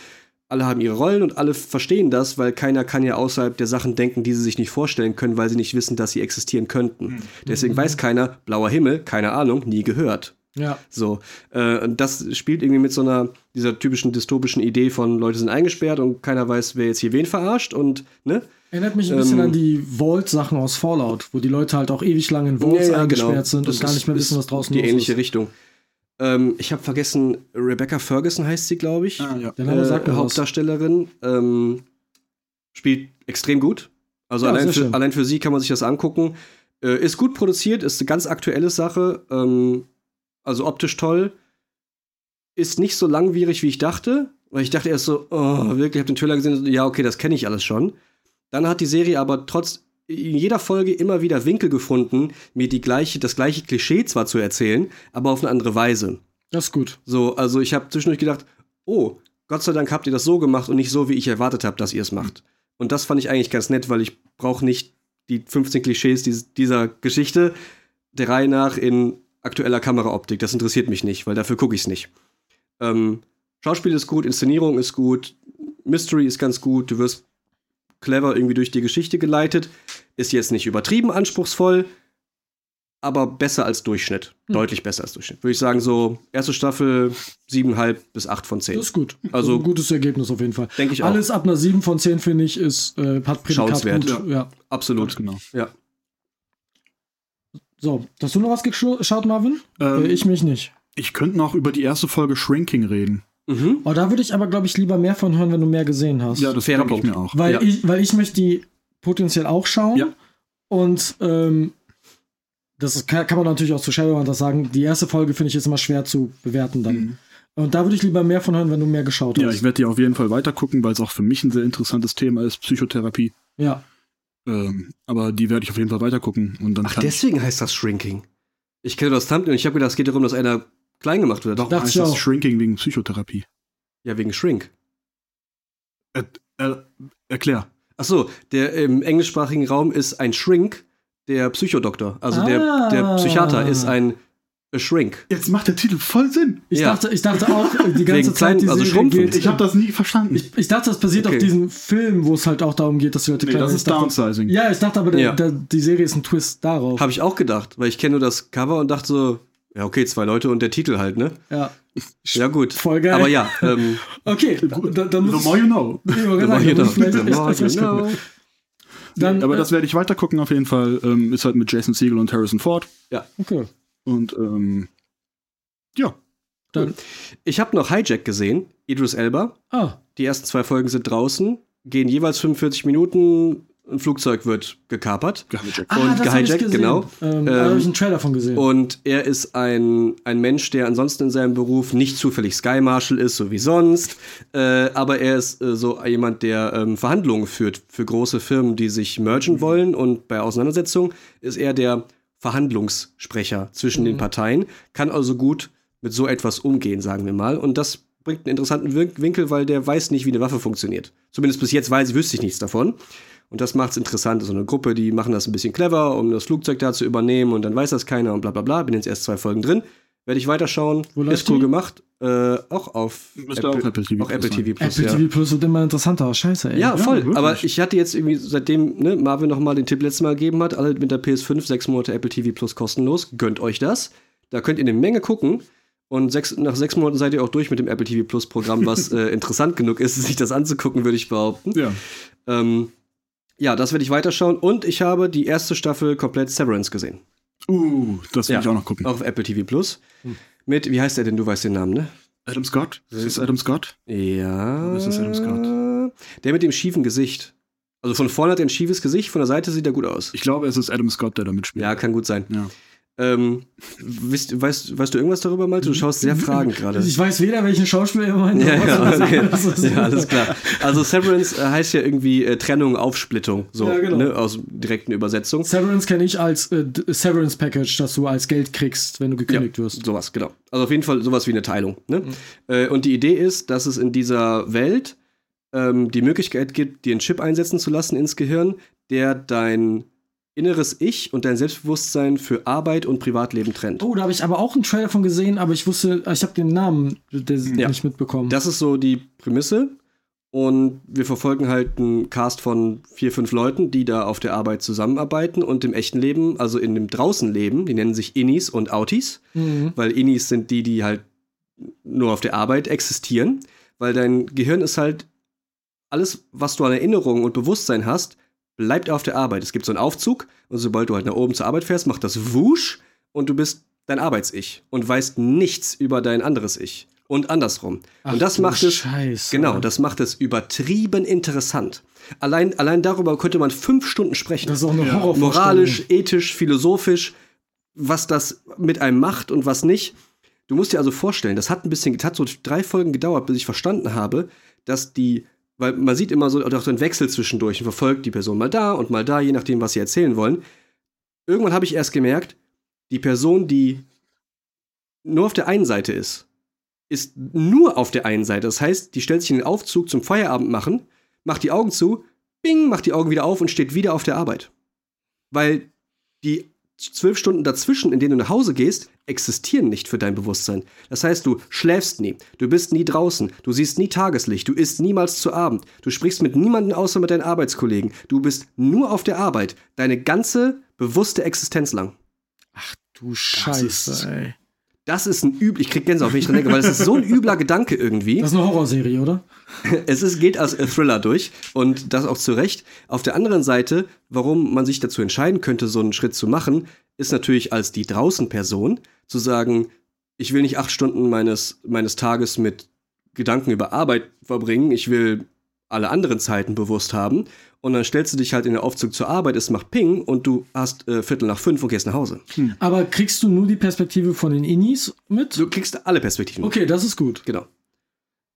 alle haben ihre Rollen und alle verstehen das, weil keiner kann ja außerhalb der Sachen denken, die sie sich nicht vorstellen können, weil sie nicht wissen, dass sie existieren könnten. Deswegen weiß keiner, blauer Himmel, keine Ahnung, nie gehört. ja. So, äh, das spielt irgendwie mit so einer, dieser typischen dystopischen Idee von Leute sind eingesperrt und keiner weiß, wer jetzt hier wen verarscht und, ne? Erinnert mich ein bisschen Ähm, an die Vault-Sachen aus Fallout, wo die Leute halt auch ewig lang in Vaults eingesperrt sind genau. Das und gar nicht mehr wissen, was draußen Die los ähnliche ist. Richtung. Ähm, ich habe vergessen, Rebecca Ferguson heißt sie, glaube ich. Ah, ja. Der Name sagt äh, mir was. Hauptdarstellerin. Ähm, spielt extrem gut. Also Ja, allein, für, allein für sie kann man sich das angucken. Äh, ist gut produziert, ist eine ganz aktuelle Sache. Ähm, also optisch toll. Ist nicht so langwierig, wie ich dachte. Weil ich dachte erst so, oh, wirklich, ich habe den Trailer gesehen, ja, okay, das kenne ich alles schon. Dann hat die Serie aber trotz in jeder Folge immer wieder Winkel gefunden, mir die gleiche, das gleiche Klischee zwar zu erzählen, aber auf eine andere Weise. Das ist gut. So, also ich habe zwischendurch gedacht, oh, Gott sei Dank habt ihr das so gemacht und nicht so, wie ich erwartet habe, dass ihr es macht. Und das fand ich eigentlich ganz nett, weil ich brauche nicht die 15 Klischees dies, dieser Geschichte der Reihe nach in aktueller Kameraoptik. Das interessiert mich nicht, weil dafür gucke ich es nicht. Ähm, Schauspiel ist gut, Inszenierung ist gut, Mystery ist ganz gut, du wirst clever irgendwie durch die Geschichte geleitet. Ist jetzt nicht übertrieben anspruchsvoll, aber besser als Durchschnitt. Hm. Deutlich besser als Durchschnitt. Würde ich sagen, so erste Staffel 7,5 bis 8 von 10. Das ist gut. Also- ein gutes Ergebnis auf jeden Fall. Denke ich auch. Alles ab einer 7 von 10, finde ich, ist, äh, hat Prädikat gut. Ja. Absolut. Ganz genau. Ja. So, hast du noch was geschaut, Marvin? Ähm, äh, ich mich nicht. Ich könnte noch über die erste Folge Shrinking reden. Mhm. Oh, da würde ich aber, glaube ich, lieber mehr von hören, wenn du mehr gesehen hast. Ja, das Fairer denke ich mir auch. weil, ja. ich, weil ich möchte die potenziell auch schauen. Ja. Und ähm, das kann, kann man natürlich auch zu Shadowhunters sagen. Die erste Folge finde ich jetzt immer schwer zu bewerten dann. Mhm. Und da würde ich lieber mehr von hören, wenn du mehr geschaut Ja, hast. ich werde die auf jeden Fall weiter gucken, weil es auch für mich ein sehr interessantes Thema ist, Psychotherapie. ja. Ähm, aber die werde ich auf jeden Fall weiter gucken und dann Ach, deswegen heißt das Shrinking. Ich kenne das Thumbnail und ich habe gedacht, es geht darum, dass einer klein gemacht wird. doch dachte heißt ich das auch. Shrinking wegen Psychotherapie. Ja, wegen Shrink. Er, er, erklär. Ach so, der im englischsprachigen Raum ist ein Shrink, der Psychodoktor. Also der, Ah. der Psychiater ist ein a Shrink. Jetzt macht der Titel voll Sinn. Ich, Ja. dachte, ich dachte auch die ganze Wegen Zeit, klein- also geht. Ich habe das nie verstanden. ich, ich dachte, das basiert Okay. auf diesem Film, wo es halt auch darum geht, dass die Leute nee, kleiner das ist dachte- Downsizing. Ja, ich dachte aber, der, Ja. der, die Serie ist ein Twist darauf. Habe ich auch gedacht, weil ich kenne nur das Cover und dachte so, ja, okay, zwei Leute und der Titel halt, ne? ja. Ja, gut. Voll geil. Aber ja, ähm, Okay, da, dann The muss more you know. ich, the more you know, the more you know. Dann, Aber äh, das werde ich weiter gucken auf jeden Fall. Ähm, ist halt mit Jason Segel und Harrison Ford. okay. Und ähm, ja, Dann, Ich habe noch Hijack gesehen, Idris Elba. ah, Die ersten zwei Folgen sind draußen, gehen jeweils 45 Minuten, ein Flugzeug wird gekapert. gehijackt. ah Und gehijackt, genau. Ähm, da habe ich einen Trailer von gesehen. Und er ist ein, ein Mensch, der ansonsten in seinem Beruf nicht zufällig Sky Marshal ist, so wie sonst. Äh, aber er ist äh, so jemand, der ähm, Verhandlungen führt für große Firmen, die sich mergen wollen. Und bei Auseinandersetzungen ist er der Verhandlungssprecher zwischen den Parteien, kann also gut mit so etwas umgehen, sagen wir mal. Und das bringt einen interessanten Win- Winkel, weil der weiß nicht, wie eine Waffe funktioniert. Zumindest bis jetzt weiß ich, wüsste ich nichts davon. Und das macht es interessant. So eine Gruppe, die machen das ein bisschen clever, um das Flugzeug da zu übernehmen und dann weiß das keiner und bla bla bla. Bin jetzt erst zwei Folgen drin. Werde ich weiterschauen. Wo Ist cool die? gemacht. Äh, auch auf Müsste auch Apple TV auch Apple Plus TV Plus. Apple ja. TV Plus wird immer interessanter. Scheiße, ey. Ja, voll. wirklich. Aber ich hatte jetzt irgendwie, seitdem ne, Marvin noch mal den Tipp letztes Mal gegeben hat, alle mit der PS5 sechs Monate Apple TV Plus kostenlos, gönnt euch das. Da könnt ihr eine Menge gucken. Und sechs, nach sechs Monaten seid ihr auch durch mit dem Apple TV Plus Programm, was äh, interessant genug ist, sich das anzugucken, würde ich behaupten. Ja. Ähm, ja, das werde ich weiterschauen. Und ich habe die erste Staffel komplett Severance gesehen. Uh, das will Ja. ich auch noch gucken. Auch auf Apple TV Plus. Mit, wie heißt der denn? Du weißt den Namen, ne? Adam Scott? Ist das Adam Scott? Ja. Das ist Adam Scott. Der mit dem schiefen Gesicht. Also von vorne hat er ein schiefes Gesicht, von der Seite sieht er gut aus. Ich glaube, es ist Adam Scott, der da mitspielt. Ja, kann gut sein. Ja. Ähm, wisst, weißt, weißt du irgendwas darüber, Malte? Du schaust sehr fragend gerade. Ich weiß weder, welchen Schauspieler ihr meint. Ja, ja, okay. ja, alles klar. Also Severance äh, heißt ja irgendwie äh, Trennung, Aufsplittung, so, Ja, genau. ne, aus direkten Übersetzung. Severance kenne ich als äh, Severance Package, das du als Geld kriegst, wenn du gekündigt wirst. Sowas, genau. Also auf jeden Fall sowas wie eine Teilung. Ne? Äh, und die Idee ist, dass es in dieser Welt ähm, die Möglichkeit gibt, dir einen Chip einsetzen zu lassen ins Gehirn, der dein inneres Ich und dein Selbstbewusstsein für Arbeit und Privatleben trennt. Oh, da habe ich aber auch einen Trailer von gesehen, aber ich wusste, ich habe den Namen der Ja. nicht mitbekommen. Das ist so die Prämisse. Und wir verfolgen halt einen Cast von vier, fünf Leuten, die da auf der Arbeit zusammenarbeiten und im echten Leben, also in dem Draußenleben, die nennen sich Innis und Outies, Mhm. weil Innis sind die, die halt nur auf der Arbeit existieren, weil dein Gehirn ist halt alles, was du an Erinnerungen und Bewusstsein hast, bleibt auf der Arbeit. Es gibt so einen Aufzug und sobald du halt nach oben zur Arbeit fährst, macht das Wusch und du bist dein Arbeits-Ich und weißt nichts über dein anderes Ich. Und andersrum. Ach und das du macht es, Scheiße. genau, das macht es übertrieben interessant. Allein, allein darüber könnte man fünf Stunden sprechen. Das ist auch eine Horrorvorstellung. Moralisch, ethisch, philosophisch, was das mit einem macht und was nicht. Du musst dir also vorstellen, das hat ein bisschen, das hat so drei Folgen gedauert, bis ich verstanden habe, dass die, weil man sieht immer so auch so einen Wechsel zwischendurch und verfolgt die Person mal da und mal da, je nachdem, was sie erzählen wollen. Irgendwann habe ich erst gemerkt, die Person, die nur auf der einen Seite ist, ist nur auf der einen Seite. Das heißt, die stellt sich in den Aufzug zum Feierabend machen, macht die Augen zu, bing, macht die Augen wieder auf und steht wieder auf der Arbeit. Weil die zwölf Stunden dazwischen, in denen du nach Hause gehst, existieren nicht für dein Bewusstsein. Das heißt, du schläfst nie, du bist nie draußen, du siehst nie Tageslicht, du isst niemals zu Abend, du sprichst mit niemandem außer mit deinen Arbeitskollegen, du bist nur auf der Arbeit, deine ganze bewusste Existenz lang. Du ist- Scheiße, ey. Das ist ein übel, ich krieg Gänsehaut, wenn ich dran denke, weil das ist so ein übler Gedanke irgendwie. Das ist eine Horrorserie, oder? Es ist, geht als äh, Thriller durch und das auch zu Recht. Auf der anderen Seite, warum man sich dazu entscheiden könnte, so einen Schritt zu machen, ist natürlich als die draußen Person zu sagen, ich will nicht acht Stunden meines, meines Tages mit Gedanken über Arbeit verbringen, ich will alle anderen Zeiten bewusst haben. Und dann stellst du dich halt in den Aufzug zur Arbeit, es macht Ping und du hast äh, Viertel nach fünf und gehst nach Hause. Aber kriegst du nur die Perspektive von den Innis mit? Du kriegst alle Perspektiven. Okay, das ist gut. Genau.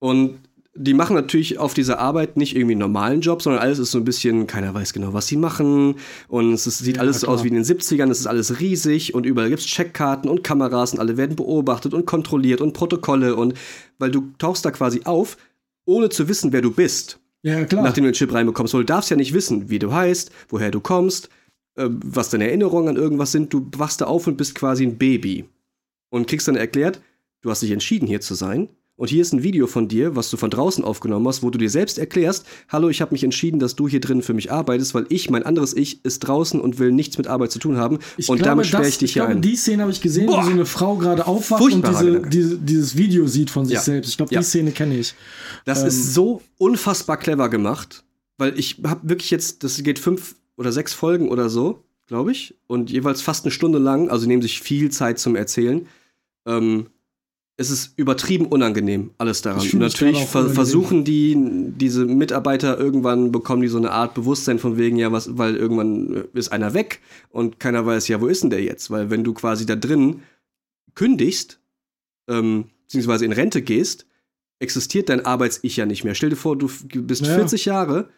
Und die machen natürlich auf dieser Arbeit nicht irgendwie einen normalen Job, sondern alles ist so ein bisschen, keiner weiß genau, was sie machen. Und es ist, sieht Ja, alles so aus wie in den 70ern, es ist alles riesig und überall gibt es Checkkarten und Kameras und alle werden beobachtet und kontrolliert und Protokolle und weil du tauchst da quasi auf, ohne zu wissen, wer du bist, Ja, klar. nachdem du den Chip reinbekommst. Weil du darfst ja nicht wissen, wie du heißt, woher du kommst, äh, was deine Erinnerungen an irgendwas sind. Du wachst da auf und bist quasi ein Baby. Und kriegst dann erklärt, du hast dich entschieden, hier zu sein. Und hier ist ein Video von dir, was du von draußen aufgenommen hast, wo du dir selbst erklärst, hallo, ich habe mich entschieden, dass du hier drin für mich arbeitest, weil ich, mein anderes Ich, ist draußen und will nichts mit Arbeit zu tun haben. Ich und glaube, damit sperre ich dich ich hier glaube, ein. Die Szene habe ich gesehen, Boah. wo so eine Frau gerade aufwacht und diese, diese, dieses Video sieht von sich Ja. selbst. Ich glaube, Ja. die Szene kenne ich. Das Ähm, ist so unfassbar clever gemacht, weil ich habe wirklich jetzt, das geht fünf oder sechs Folgen oder so, glaube ich, und jeweils fast eine Stunde lang, also nehmen sich viel Zeit zum Erzählen. Ähm, es ist übertrieben unangenehm, alles daran. Natürlich ver versuchen die, diese Mitarbeiter irgendwann bekommen die so eine Art Bewusstsein von wegen, ja, was, weil irgendwann äh, ist einer weg und keiner weiß, ja, wo ist denn der jetzt? Weil wenn du quasi da drin kündigst, ähm, beziehungsweise in Rente gehst, existiert dein Arbeits-Ich ja nicht mehr. Stell dir vor, du bist Ja. 40 Jahre,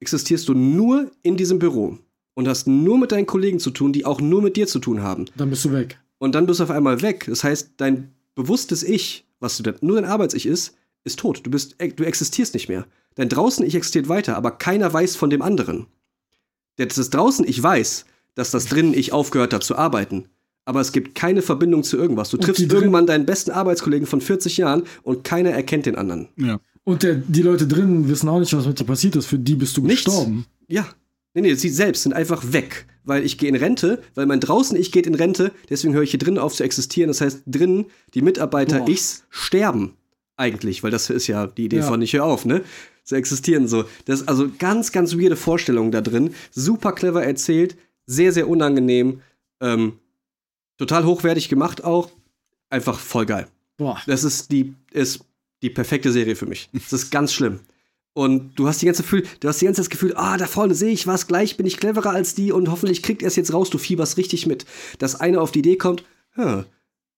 existierst du nur in diesem Büro. und hast nur mit deinen Kollegen zu tun, die auch nur mit dir zu tun haben. Dann bist du weg. Und dann bist du auf einmal weg. Das heißt, dein bewusstes Ich, was du denn, nur dein Arbeits-Ich ist, ist tot. Du, bist, du existierst nicht mehr. Dein Draußen-Ich existiert weiter, aber keiner weiß von dem anderen. Das ist draußen, ich weiß, dass das drinnen ich aufgehört hat zu arbeiten. Aber es gibt keine Verbindung zu irgendwas. Du Und triffst irgendwann deinen besten Arbeitskollegen von 40 Jahren und keiner erkennt den anderen. Ja. Und der, die Leute drin wissen auch nicht, was mit dir passiert ist. Für die bist du Nichts. gestorben. Ja. Nee, nee, sie selbst sind einfach weg. Weil ich gehe in Rente, weil mein draußen ich geht in Rente, deswegen höre ich hier drinnen auf zu existieren. Das heißt, drinnen die Mitarbeiter Boah. ichs sterben. Eigentlich, weil das ist ja die Idee Ja. von Ich hör auf, ne? Zu existieren so. Das ist also ganz, ganz weirde Vorstellungen da drin. Super clever erzählt, sehr, sehr unangenehm. Ähm, total hochwertig gemacht auch. Einfach voll geil. Boah. Das ist die, ist die perfekte Serie für mich. Das ist ganz schlimm. Und du hast die ganze Gefühl, du hast die ganze Zeit das Gefühl, ah, da vorne sehe ich was, gleich bin ich cleverer als die und hoffentlich kriegt er es jetzt raus, du fieberst richtig mit. Dass einer auf die Idee kommt, hm,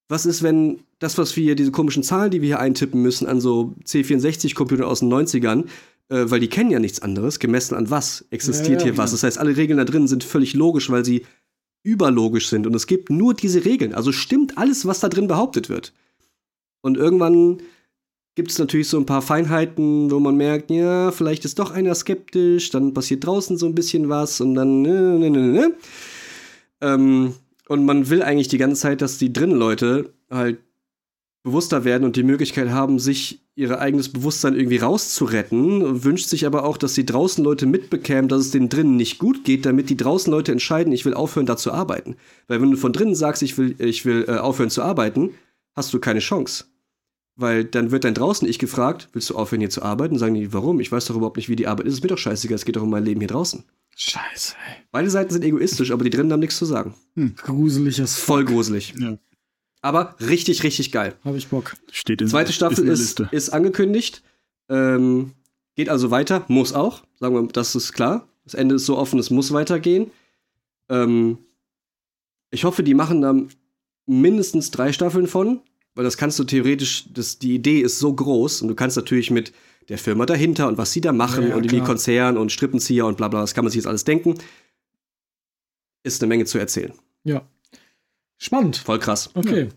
was ist, wenn das, was wir hier, diese komischen Zahlen, die wir hier eintippen müssen, an so C64-Computern aus den 90ern, äh, weil die kennen ja nichts anderes, gemessen an was existiert Ja, ja, hier was. Das heißt, alle Regeln da drin sind völlig logisch, weil sie überlogisch sind. Und es gibt nur diese Regeln. Also stimmt alles, was da drin behauptet wird. Und irgendwann gibt es natürlich so ein paar Feinheiten, wo man merkt, ja, vielleicht ist doch einer skeptisch, dann passiert draußen so ein bisschen was und dann ne, ne, ne, ne, ne. Ähm, und man will eigentlich die ganze Zeit, dass die drinnen Leute halt bewusster werden und die Möglichkeit haben, sich ihr eigenes Bewusstsein irgendwie rauszuretten, wünscht sich aber auch, dass die draußen Leute mitbekämen, dass es denen drinnen nicht gut geht, damit die draußen Leute entscheiden, ich will aufhören, da zu arbeiten. Weil wenn du von drinnen sagst, ich will, ich will äh, aufhören zu arbeiten, hast du keine Chance. Weil dann wird dein draußen ich gefragt, willst du aufhören hier zu arbeiten? Sagen die, warum? Ich weiß doch überhaupt nicht, wie die Arbeit ist. Ist mir doch scheißegal, es geht doch um mein Leben hier draußen. Scheiße, ey. Beide Seiten sind egoistisch, aber die drinnen haben nichts zu sagen. Gruseliges Voll gruselig. Ja. Aber richtig, richtig geil. Habe ich Bock. Steht in Zweite Staffel in der ist, Liste. ist angekündigt. Ähm, geht also weiter, muss auch. Sagen wir, das ist klar. Das Ende ist so offen, es muss weitergehen. Ähm, ich hoffe, die machen da mindestens drei Staffeln von, weil das kannst du theoretisch, das, die Idee ist so groß und du kannst natürlich mit der Firma dahinter und was sie da machen Ja, ja, und wie. Konzern und Strippenzieher und bla bla, das kann man sich jetzt alles denken. Ist eine Menge zu erzählen. Ja. Spannend. Voll krass. Okay.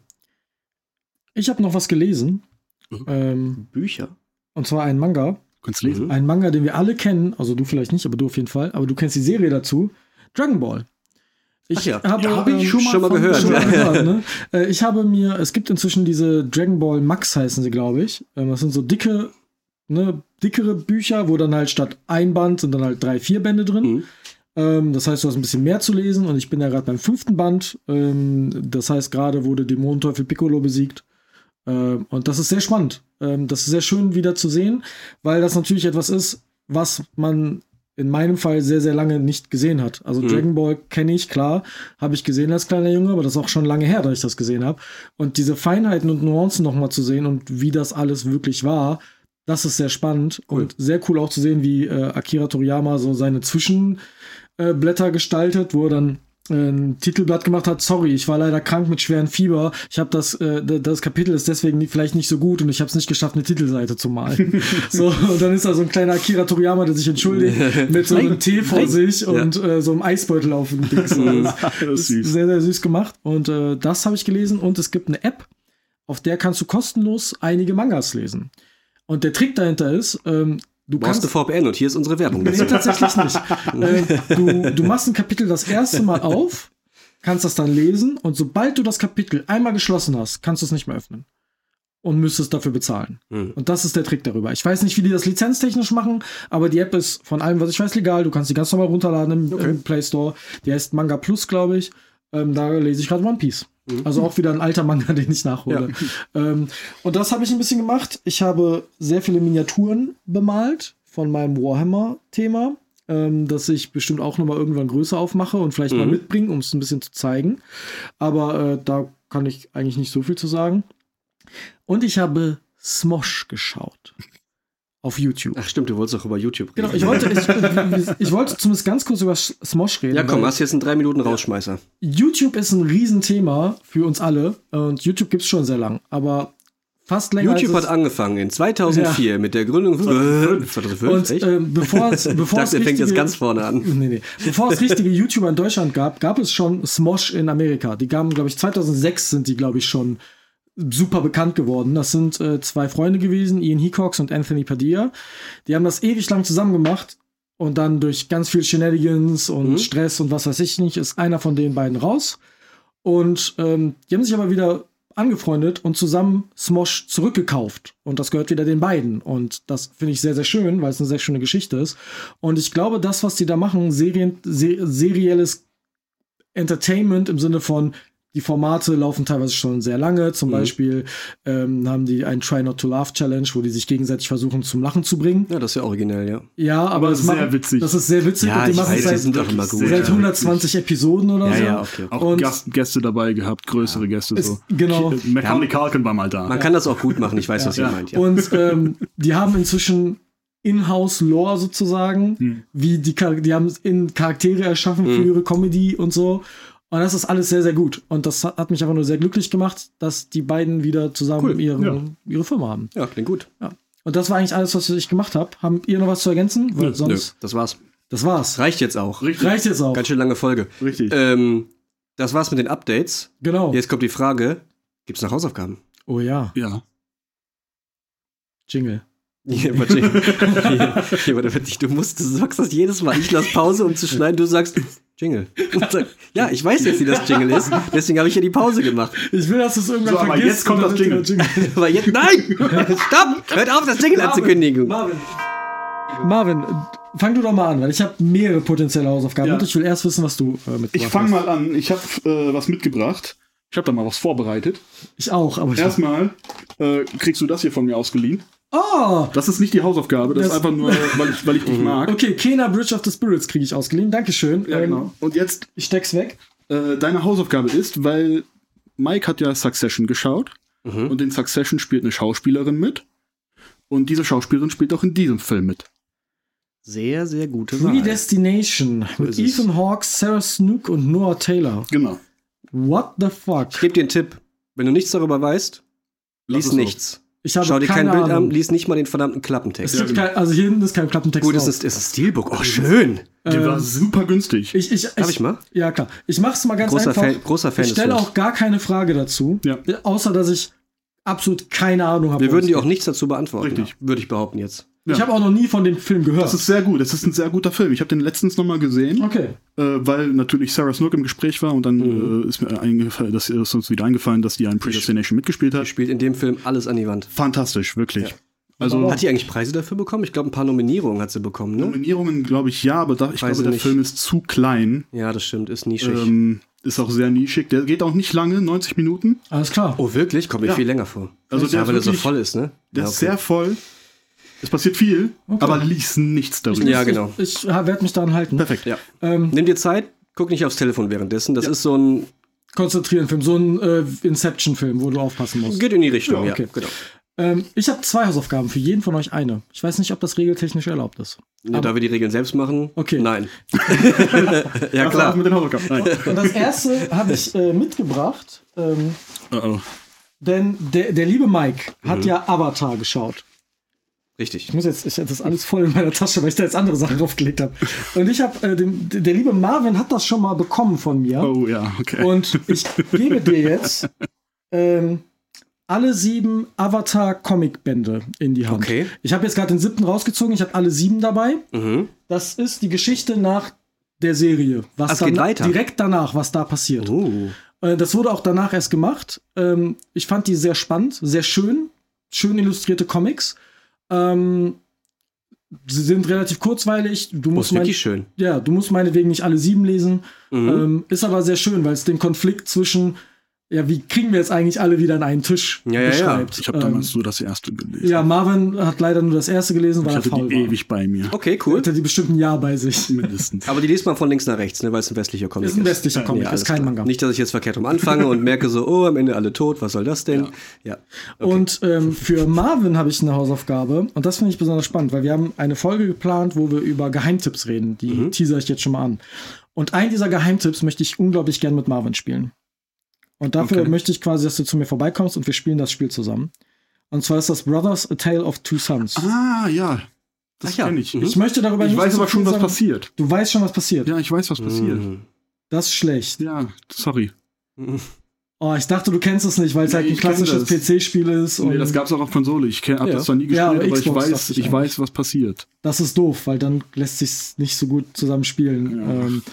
Ich habe noch was gelesen. Mhm. Ähm, Bücher? und zwar einen Manga. Kannst lesen. Mhm. Ein Manga, den wir alle kennen. Also du vielleicht nicht, aber du auf jeden Fall. Aber du kennst die Serie dazu. Dragon Ball. Ich ja. habe Ja, hab ich schon mal Schon mal gehört. Schon mal gehört, ne? Äh, Ich habe mir, es gibt inzwischen diese Dragon Ball Max heißen sie, glaube ich. Ähm, Das sind so dicke, ne, dickere Bücher, wo dann halt statt ein Band sind dann halt drei, vier Bände drin. Mhm. Ähm, das heißt, du hast ein bisschen mehr zu lesen und ich bin ja gerade beim fünften Band. Ähm, das heißt, gerade wurde Dämonenteufel Piccolo besiegt. Ähm, und das ist sehr spannend. Ähm, das ist sehr schön wieder zu sehen, weil das natürlich etwas ist, was man in meinem Fall sehr, sehr lange nicht gesehen hat. Also Mhm. Dragon Ball kenne ich, klar, habe ich gesehen als kleiner Junge, aber das ist auch schon lange her, dass ich das gesehen habe. Und diese Feinheiten und Nuancen nochmal zu sehen und wie das alles wirklich war, das ist sehr spannend Cool. und sehr cool auch zu sehen, wie äh, Akira Toriyama so seine Zwischenblätter äh, gestaltet, wo er dann ein Titelblatt gemacht hat, sorry, ich war leider krank mit schweren Fieber. Ich habe das, äh, das Kapitel ist deswegen vielleicht nicht so gut und ich habe es nicht geschafft, eine Titelseite zu malen. so, und dann ist da so ein kleiner Akira Toriyama, der sich entschuldigt, mit so einem Tee vor sich und äh, so einem Eisbeutel auf dem Ding. So, das Das ist ist süß. sehr, sehr süß gemacht. Und äh, das habe ich gelesen. Und es gibt eine App, auf der kannst du kostenlos einige Mangas lesen. Und der Trick dahinter ist, ähm, du brauchst kannst. eine VPN und hier ist unsere Werbung. Nee, tatsächlich nicht. äh, du, du machst ein Kapitel das erste Mal auf, kannst das dann lesen und sobald du das Kapitel einmal geschlossen hast, kannst du es nicht mehr öffnen. Und müsstest dafür bezahlen. Hm. Und das ist der Trick darüber. Ich weiß nicht, wie die das lizenztechnisch machen, aber die App ist von allem, was ich weiß, legal. Du kannst die ganz normal runterladen im, Okay. im Play Store. Die heißt Manga Plus, glaube ich. Ähm, da lese ich gerade One Piece. Also auch wieder ein alter Manga, den ich nachhole. Ähm, und das habe ich ein bisschen gemacht. Ich habe sehr viele Miniaturen bemalt von meinem Warhammer-Thema, ähm, das ich bestimmt auch nochmal irgendwann größer aufmache und vielleicht mal Mhm. mitbringen, um es ein bisschen zu zeigen. Aber äh, da kann ich eigentlich nicht so viel zu sagen. Und ich habe Smosh geschaut. Auf YouTube. Ach stimmt, du wolltest auch über YouTube reden. Genau, ich wollte, ich, ich wollte zumindest ganz kurz über Smosh reden. ja, komm, hast jetzt einen 3 Minuten Rausschmeißer. YouTube ist ein Riesenthema für uns alle und YouTube gibt es schon sehr lang. Aber fast länger YouTube als hat angefangen in 2004 mit der Gründung äh, 2005. und echt? ähm, bevor es, ich bevor es dachte, er fängt jetzt richtige- ganz vorne an. Nee, nee. Bevor es richtige YouTuber in Deutschland gab, gab es schon Smosh in Amerika. Die gaben, glaube ich, 2006 sind die, glaube ich, schon super bekannt geworden. Das sind äh, zwei Freunde gewesen, Ian Hecox und Anthony Padilla. Die haben das ewig lang zusammen gemacht und dann durch ganz viel Shenanigans und Mhm. Stress und was weiß ich nicht, ist einer von den beiden raus. Und ähm, die haben sich aber wieder angefreundet und zusammen Smosh zurückgekauft. Und das gehört wieder den beiden. Und das finde ich sehr, sehr schön, weil es eine sehr schöne Geschichte ist. Und ich glaube, das, was die da machen, Serien, se serielles Entertainment im Sinne von, die Formate laufen teilweise schon sehr lange. Zum Mhm. Beispiel ähm, haben die ein Try Not to Laugh Challenge, wo die sich gegenseitig versuchen, zum Lachen zu bringen. Ja, das ist ja originell, ja. Ja, aber, Aber das sehr machen- witzig. Das ist sehr witzig. Ja, und die ich machen weiß, seit, sind doch immer gut. sehr seit 120 Episoden oder Ja, so. ja, okay. Auch Und- Gast, Gäste dabei gehabt, größere Gäste Es- so. genau. Äh, Macaulay Culkin war mal da. Man kann das auch gut machen, ich weiß, was ihr Ja. meint, ja. Und ähm, die haben inzwischen In-House-Lore sozusagen, Hm. wie die, Char- die haben in Charaktere erschaffen für Hm. ihre Comedy und so. Und das ist alles sehr, sehr gut. Und das hat, mich einfach nur sehr glücklich gemacht, dass die beiden wieder zusammen Cool, ihre, ja. ihre Firma haben. Ja, klingt gut. Und das war eigentlich alles, was ich gemacht habe. Haben ihr noch was zu ergänzen? Weil Nö, sonst, Nö, das war's. das war's. Reicht jetzt auch. Richtig. Reicht jetzt auch. Ganz schön lange Folge. Richtig. Ähm, das war's mit den Updates. Genau. Jetzt kommt die Frage: Gibt's noch Hausaufgaben? Oh ja, ja. Jingle. Hier, warte, hier, hier, warte, warte, du musst, du sagst das jedes Mal. Ich lasse Pause, um zu schneiden. Du sagst Jingle. Ja, ich weiß jetzt, wie das Jingle ist. Deswegen habe ich ja die Pause gemacht. Ich will, dass du es irgendwann So, aber vergisst. jetzt kommt das Jingle. der Aber jetzt, nein! Stopp! Hört auf, das Jingle anzukündigen. Marvin. Marvin, fang du doch mal an, weil ich habe mehrere potenzielle Hausaufgaben Ja. und ich will erst wissen, was du äh, mitgebracht Ich fange hast. mal an. Ich habe äh, was mitgebracht. Ich habe da mal was vorbereitet. Ich auch, aber ich. Erstmal äh, kriegst du das hier von mir ausgeliehen. Oh! Das ist nicht die Hausaufgabe, das, Das- ist einfach nur, weil ich, weil ich dich mag. Okay, Kena Bridge of the Spirits kriege ich ausgeliehen. Dankeschön. Ja, Ähm, genau. Und jetzt, Ich steck's weg. äh, deine Hausaufgabe ist, weil Mike hat ja Succession geschaut Mhm. und in Succession spielt eine Schauspielerin mit. Und diese Schauspielerin spielt auch in diesem Film mit. Sehr, sehr gute Wahl. Predestination mit. Ethan Hawke, Sarah Snook und Noah Taylor. Genau. What the fuck? Ich gebe dir einen Tipp. Wenn du nichts darüber weißt, lies es nichts. Ich habe Schau dir keine kein Bild Ahnung. an, lies nicht mal den verdammten Klappentext. Ja, genau. kein, also hier hinten ist kein Klappentext Gut, es drauf. ist, es ist Steelbook. Oh, schön. Die Ähm, war super günstig. Ich, ich, Darf ich mal? Ja, klar. Ich mach's mal ganz Großer einfach. Fan, großer Fan ich stelle auch gar keine Frage dazu. Ja. Außer, dass ich absolut keine Ahnung habe. Wir würden dir auch nichts dazu beantworten. Richtig. Würde ich behaupten jetzt. Ich Ja. habe auch noch nie von dem Film gehört. Das ist sehr gut. Das ist ein sehr guter Film. Ich habe den letztens noch mal gesehen, okay. äh, weil natürlich Sarah Snook im Gespräch war und dann Mhm. äh, ist mir eingefallen, das ist uns wieder eingefallen, dass die an Predestination mitgespielt Die hat. spielt in dem Film alles an die Wand. Fantastisch, wirklich. Ja. Also Hat die eigentlich Preise dafür bekommen? Ich glaube, ein paar Nominierungen hat sie bekommen, ne? Nominierungen glaube ich ja, aber da, ich glaube, der nicht. Film ist zu klein. Ja, das stimmt, ist nischig. Ähm, ist auch sehr nischig. Der geht auch nicht lange, 90 Minuten. Alles klar. oh, wirklich? Kommt mir Ja. viel länger vor. Also ja, der weil er ist so wirklich- voll ist, ne? Der ja, ist sehr voll. Es passiert viel, Okay. aber lies nichts darüber. Ja, genau. Ich, ich werde mich daran halten. Perfekt. Ja. Ähm, Nimm dir Zeit, guck nicht aufs Telefon währenddessen. Das ist so ein. konzentrieren Film, so ein äh, Inception-Film, wo du aufpassen musst. Geht in die Richtung, Ja, ja. okay. Genau. Ähm, ich habe zwei Hausaufgaben, für jeden von euch eine. Ich weiß nicht, ob das regeltechnisch erlaubt ist. Ja, da wir die Regeln selbst machen, Okay. nein. ja, Was klar. mit den Hausaufgaben? Nein. Und das erste habe ich äh, mitgebracht, ähm, Oh, oh. denn der, der liebe Mike hat ja Avatar geschaut. Richtig. Ich muss jetzt, ich hatte das alles voll in meiner Tasche, weil ich da jetzt andere Sachen draufgelegt habe. Und ich habe, äh, dem- der liebe Marvin hat das schon mal bekommen von mir. oh ja, okay. Und ich gebe dir jetzt ähm, alle sieben Avatar-Comic-Bände in die Hand. Okay. Ich habe jetzt gerade den siebten rausgezogen, ich habe alle sieben dabei. Mhm. Das ist die Geschichte nach der Serie. Was Ah, es geht weiter. Direkt danach, was da passiert. Uh. Äh, Das wurde auch danach erst gemacht. Ähm, ich fand die sehr spannend, sehr schön. Schön illustrierte Comics. Ähm, sie sind relativ kurzweilig. Du Oh, musst ist mein, schön. ja, du musst meinetwegen nicht alle sieben lesen. Mhm. Ähm, ist aber sehr schön, weil es den Konflikt zwischen, ja, wie kriegen wir jetzt eigentlich alle wieder an einen Tisch Ja, ja, ja. beschreibt. ich habe ähm, damals nur das erste gelesen. ja, Marvin hat leider nur das erste gelesen, weil ich er hatte faul die war. ewig bei mir. Okay, Er cool. hatte die bestimmt ein Jahr bei sich. Mindestens. Aber die liest man von links nach rechts, ne, weil es ein westlicher Comic Ist ein westlicher Comic, Ja, ist kein klar. Manga. Nicht, dass ich jetzt verkehrt rum anfange und merke so, oh, am Ende alle tot, was soll das denn? Ja. Okay. Und ähm, für Marvin habe ich eine Hausaufgabe und das finde ich besonders spannend, weil wir haben eine Folge geplant, wo wir über Geheimtipps reden. Die Mhm. teaser ich jetzt schon mal an. Und einen dieser Geheimtipps möchte ich unglaublich gern mit Marvin spielen. Und dafür Okay. möchte ich quasi, dass du zu mir vorbeikommst und wir spielen das Spiel zusammen. Und zwar ist das Brothers A Tale of Two Sons. Ah, ja. Das ja. kenne ich. Mhm. Ich möchte darüber Ich nicht weiß so aber schon, was sagen. passiert. Du weißt schon, was passiert. Ja, ich weiß, was passiert. Mhm. Das ist schlecht. Ja, sorry. Oh, ich dachte, du kennst es nicht, weil es Nee, halt ein ich klassisches. PC-Spiel ist. Und Nee, das gab's auch auf Konsole. Ich habe Ja. das zwar nie gespielt, Ja, aber aber, ich weiß, ich ich weiß, was passiert. das ist doof, weil dann lässt sich nicht so gut zusammen spielen. Ja. Ähm,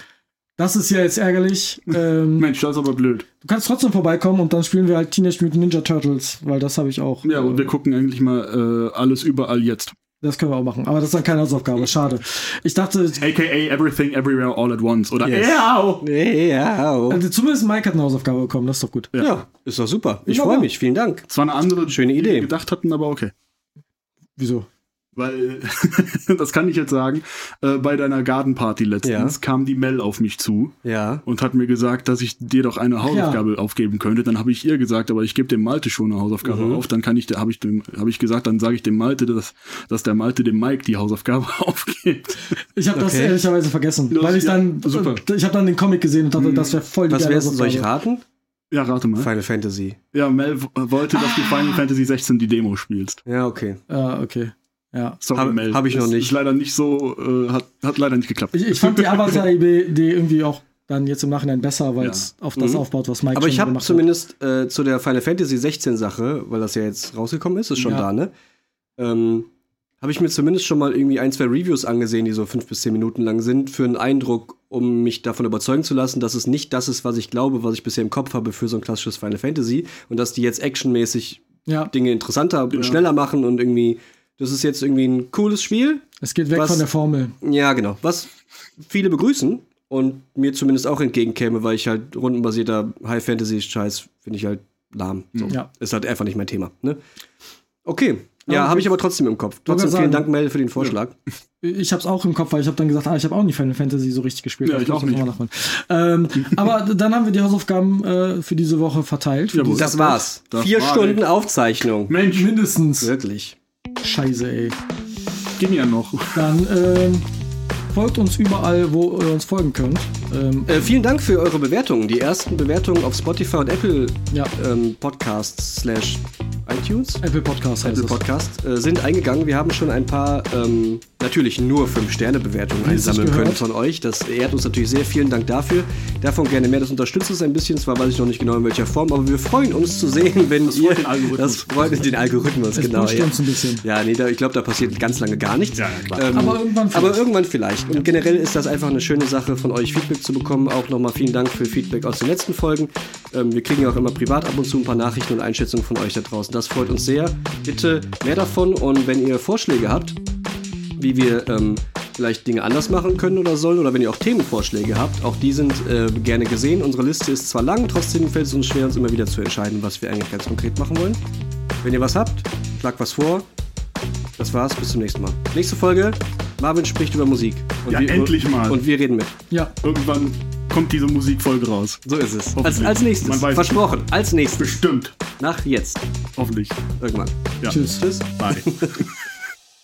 das ist ja jetzt ärgerlich. ähm, Mensch, das ist aber blöd. du kannst trotzdem vorbeikommen und dann spielen wir halt Teenage Mutant Ninja Turtles, weil das habe ich auch. Ja, und äh, wir gucken eigentlich mal äh, alles überall jetzt. das können wir auch machen. Aber das ist dann keine Hausaufgabe. Schade. Ich dachte, AKA Everything Everywhere All at Once. Oder Yes. Eau! Ja, also zumindest Mike hat eine Hausaufgabe bekommen. Das ist doch gut. ja, ist doch super. Ich freue mich. Vielen Dank. Das war eine andere, Schöne die Idee. wir gedacht hatten, aber okay. Wieso? Weil, das kann ich jetzt sagen, äh, bei deiner Garden Party letztens Ja. kam die Mel auf mich zu Ja. und hat mir gesagt, dass ich dir doch eine Hausaufgabe aufgeben könnte. Dann habe ich ihr gesagt, aber ich gebe dem Malte schon eine Hausaufgabe Mhm. auf. Dann kann ich, habe ich, dem- habe ich gesagt, dann sage ich dem Malte, dass, dass der Malte dem Mike die Hausaufgabe aufgibt. Ich habe das Okay. ehrlicherweise vergessen, Los, weil ich ja, dann super. Ich habe dann den Comic gesehen und dachte, Mhm. das wäre voll die Was wär's, soll ich raten? Ja, rate mal. Final Fantasy. Ja, Mel wollte, dass du Final Fantasy 16 die Demo spielst. Ja, okay. Ah, okay. Ja. Sorry, Hab- Mel. hab ich noch nicht. Ist leider nicht so, äh, hat, hat leider nicht geklappt. Ich, ich fand die Avatar-Idee irgendwie auch dann jetzt im Nachhinein besser, weil es auf das Mhm. aufbaut, was Mike Aber schon ich habe zumindest äh, zu der Final Fantasy 16 Sache, weil das ja jetzt rausgekommen ist, ist schon Ja. da, ne? Ähm, habe ich mir zumindest schon mal irgendwie ein, zwei Reviews angesehen, die so fünf bis zehn Minuten lang sind, für einen Eindruck, um mich davon überzeugen zu lassen, dass es nicht das ist, was ich glaube, was ich bisher im Kopf habe für so ein klassisches Final Fantasy und dass die jetzt actionmäßig. Ja, Dinge interessanter Ja. und schneller machen und irgendwie, das ist jetzt irgendwie ein cooles Spiel. es geht weg Was- von der Formel. Ja, genau. Was viele begrüßen und mir zumindest auch entgegenkäme, weil ich halt rundenbasierter High-Fantasy-Scheiß finde ich halt lahm. So. Ja. Ist halt einfach nicht mein Thema. Ne? Okay. Ja, habe ich aber trotzdem im Kopf. Trotzdem sagen- vielen Dank, Mel, für den Vorschlag. Ich habe es auch im Kopf, weil ich habe dann gesagt, ah, ich habe auch nie Final Fantasy so richtig gespielt. Ja, ich muss auch noch nicht. Ähm, aber dann haben wir die Hausaufgaben äh, für diese Woche verteilt. Dieses Das war's. Das Vier war Stunden nix. Aufzeichnung. Mensch, Mindestens. Wirklich. Scheiße, ey. ging ja noch. Dann ähm, folgt uns überall, wo ihr uns folgen könnt. Ähm, Äh, vielen Dank für eure Bewertungen. Die ersten Bewertungen auf Spotify und Apple ja, ähm, Podcasts slash iTunes. Apple Podcast Apple. Podcast äh, sind eingegangen. Wir haben schon ein paar, ähm, natürlich nur 5-Sterne-Bewertungen Wie es sich einsammeln können von euch. Das ehrt uns natürlich sehr. Vielen Dank dafür. Davon gerne mehr. Das unterstützt uns ein bisschen. Zwar weiß ich noch nicht genau in welcher Form, aber wir freuen uns zu sehen, wenn ihr. freut den Algorithmus. Das freut den Algorithmus, Es genau. Ja. uns ein bisschen. ja, nee, da, ich glaube, da passiert ganz lange gar nichts. Ja. Ähm, Aber irgendwann vielleicht. aber irgendwann vielleicht. Und generell ist das einfach eine schöne Sache, von euch Feedback zu bekommen. Auch nochmal vielen Dank für Feedback aus den letzten Folgen. Ähm, wir kriegen ja auch immer privat ab und zu ein paar Nachrichten und Einschätzungen von euch da draußen. Das freut uns sehr. Bitte mehr davon. Und wenn ihr Vorschläge habt, wie wir ähm, vielleicht Dinge anders machen können oder sollen, oder wenn ihr auch Themenvorschläge habt, auch die sind äh, gerne gesehen. Unsere Liste ist zwar lang, trotzdem fällt es uns schwer, uns immer wieder zu entscheiden, was wir eigentlich ganz konkret machen wollen. Wenn ihr was habt, schlagt was vor. Das war's, bis zum nächsten Mal. Nächste Folge, Marvin spricht über Musik. Und Ja, wir, endlich mal. Und wir reden mit. Ja, Irgendwann kommt diese Musikfolge raus. So ist es. Als, als nächstes. Man weiß Versprochen. Als nächstes. Bestimmt. Nach jetzt. Hoffentlich. Irgendwann. Ja. tschüss. Tschüss. Bye.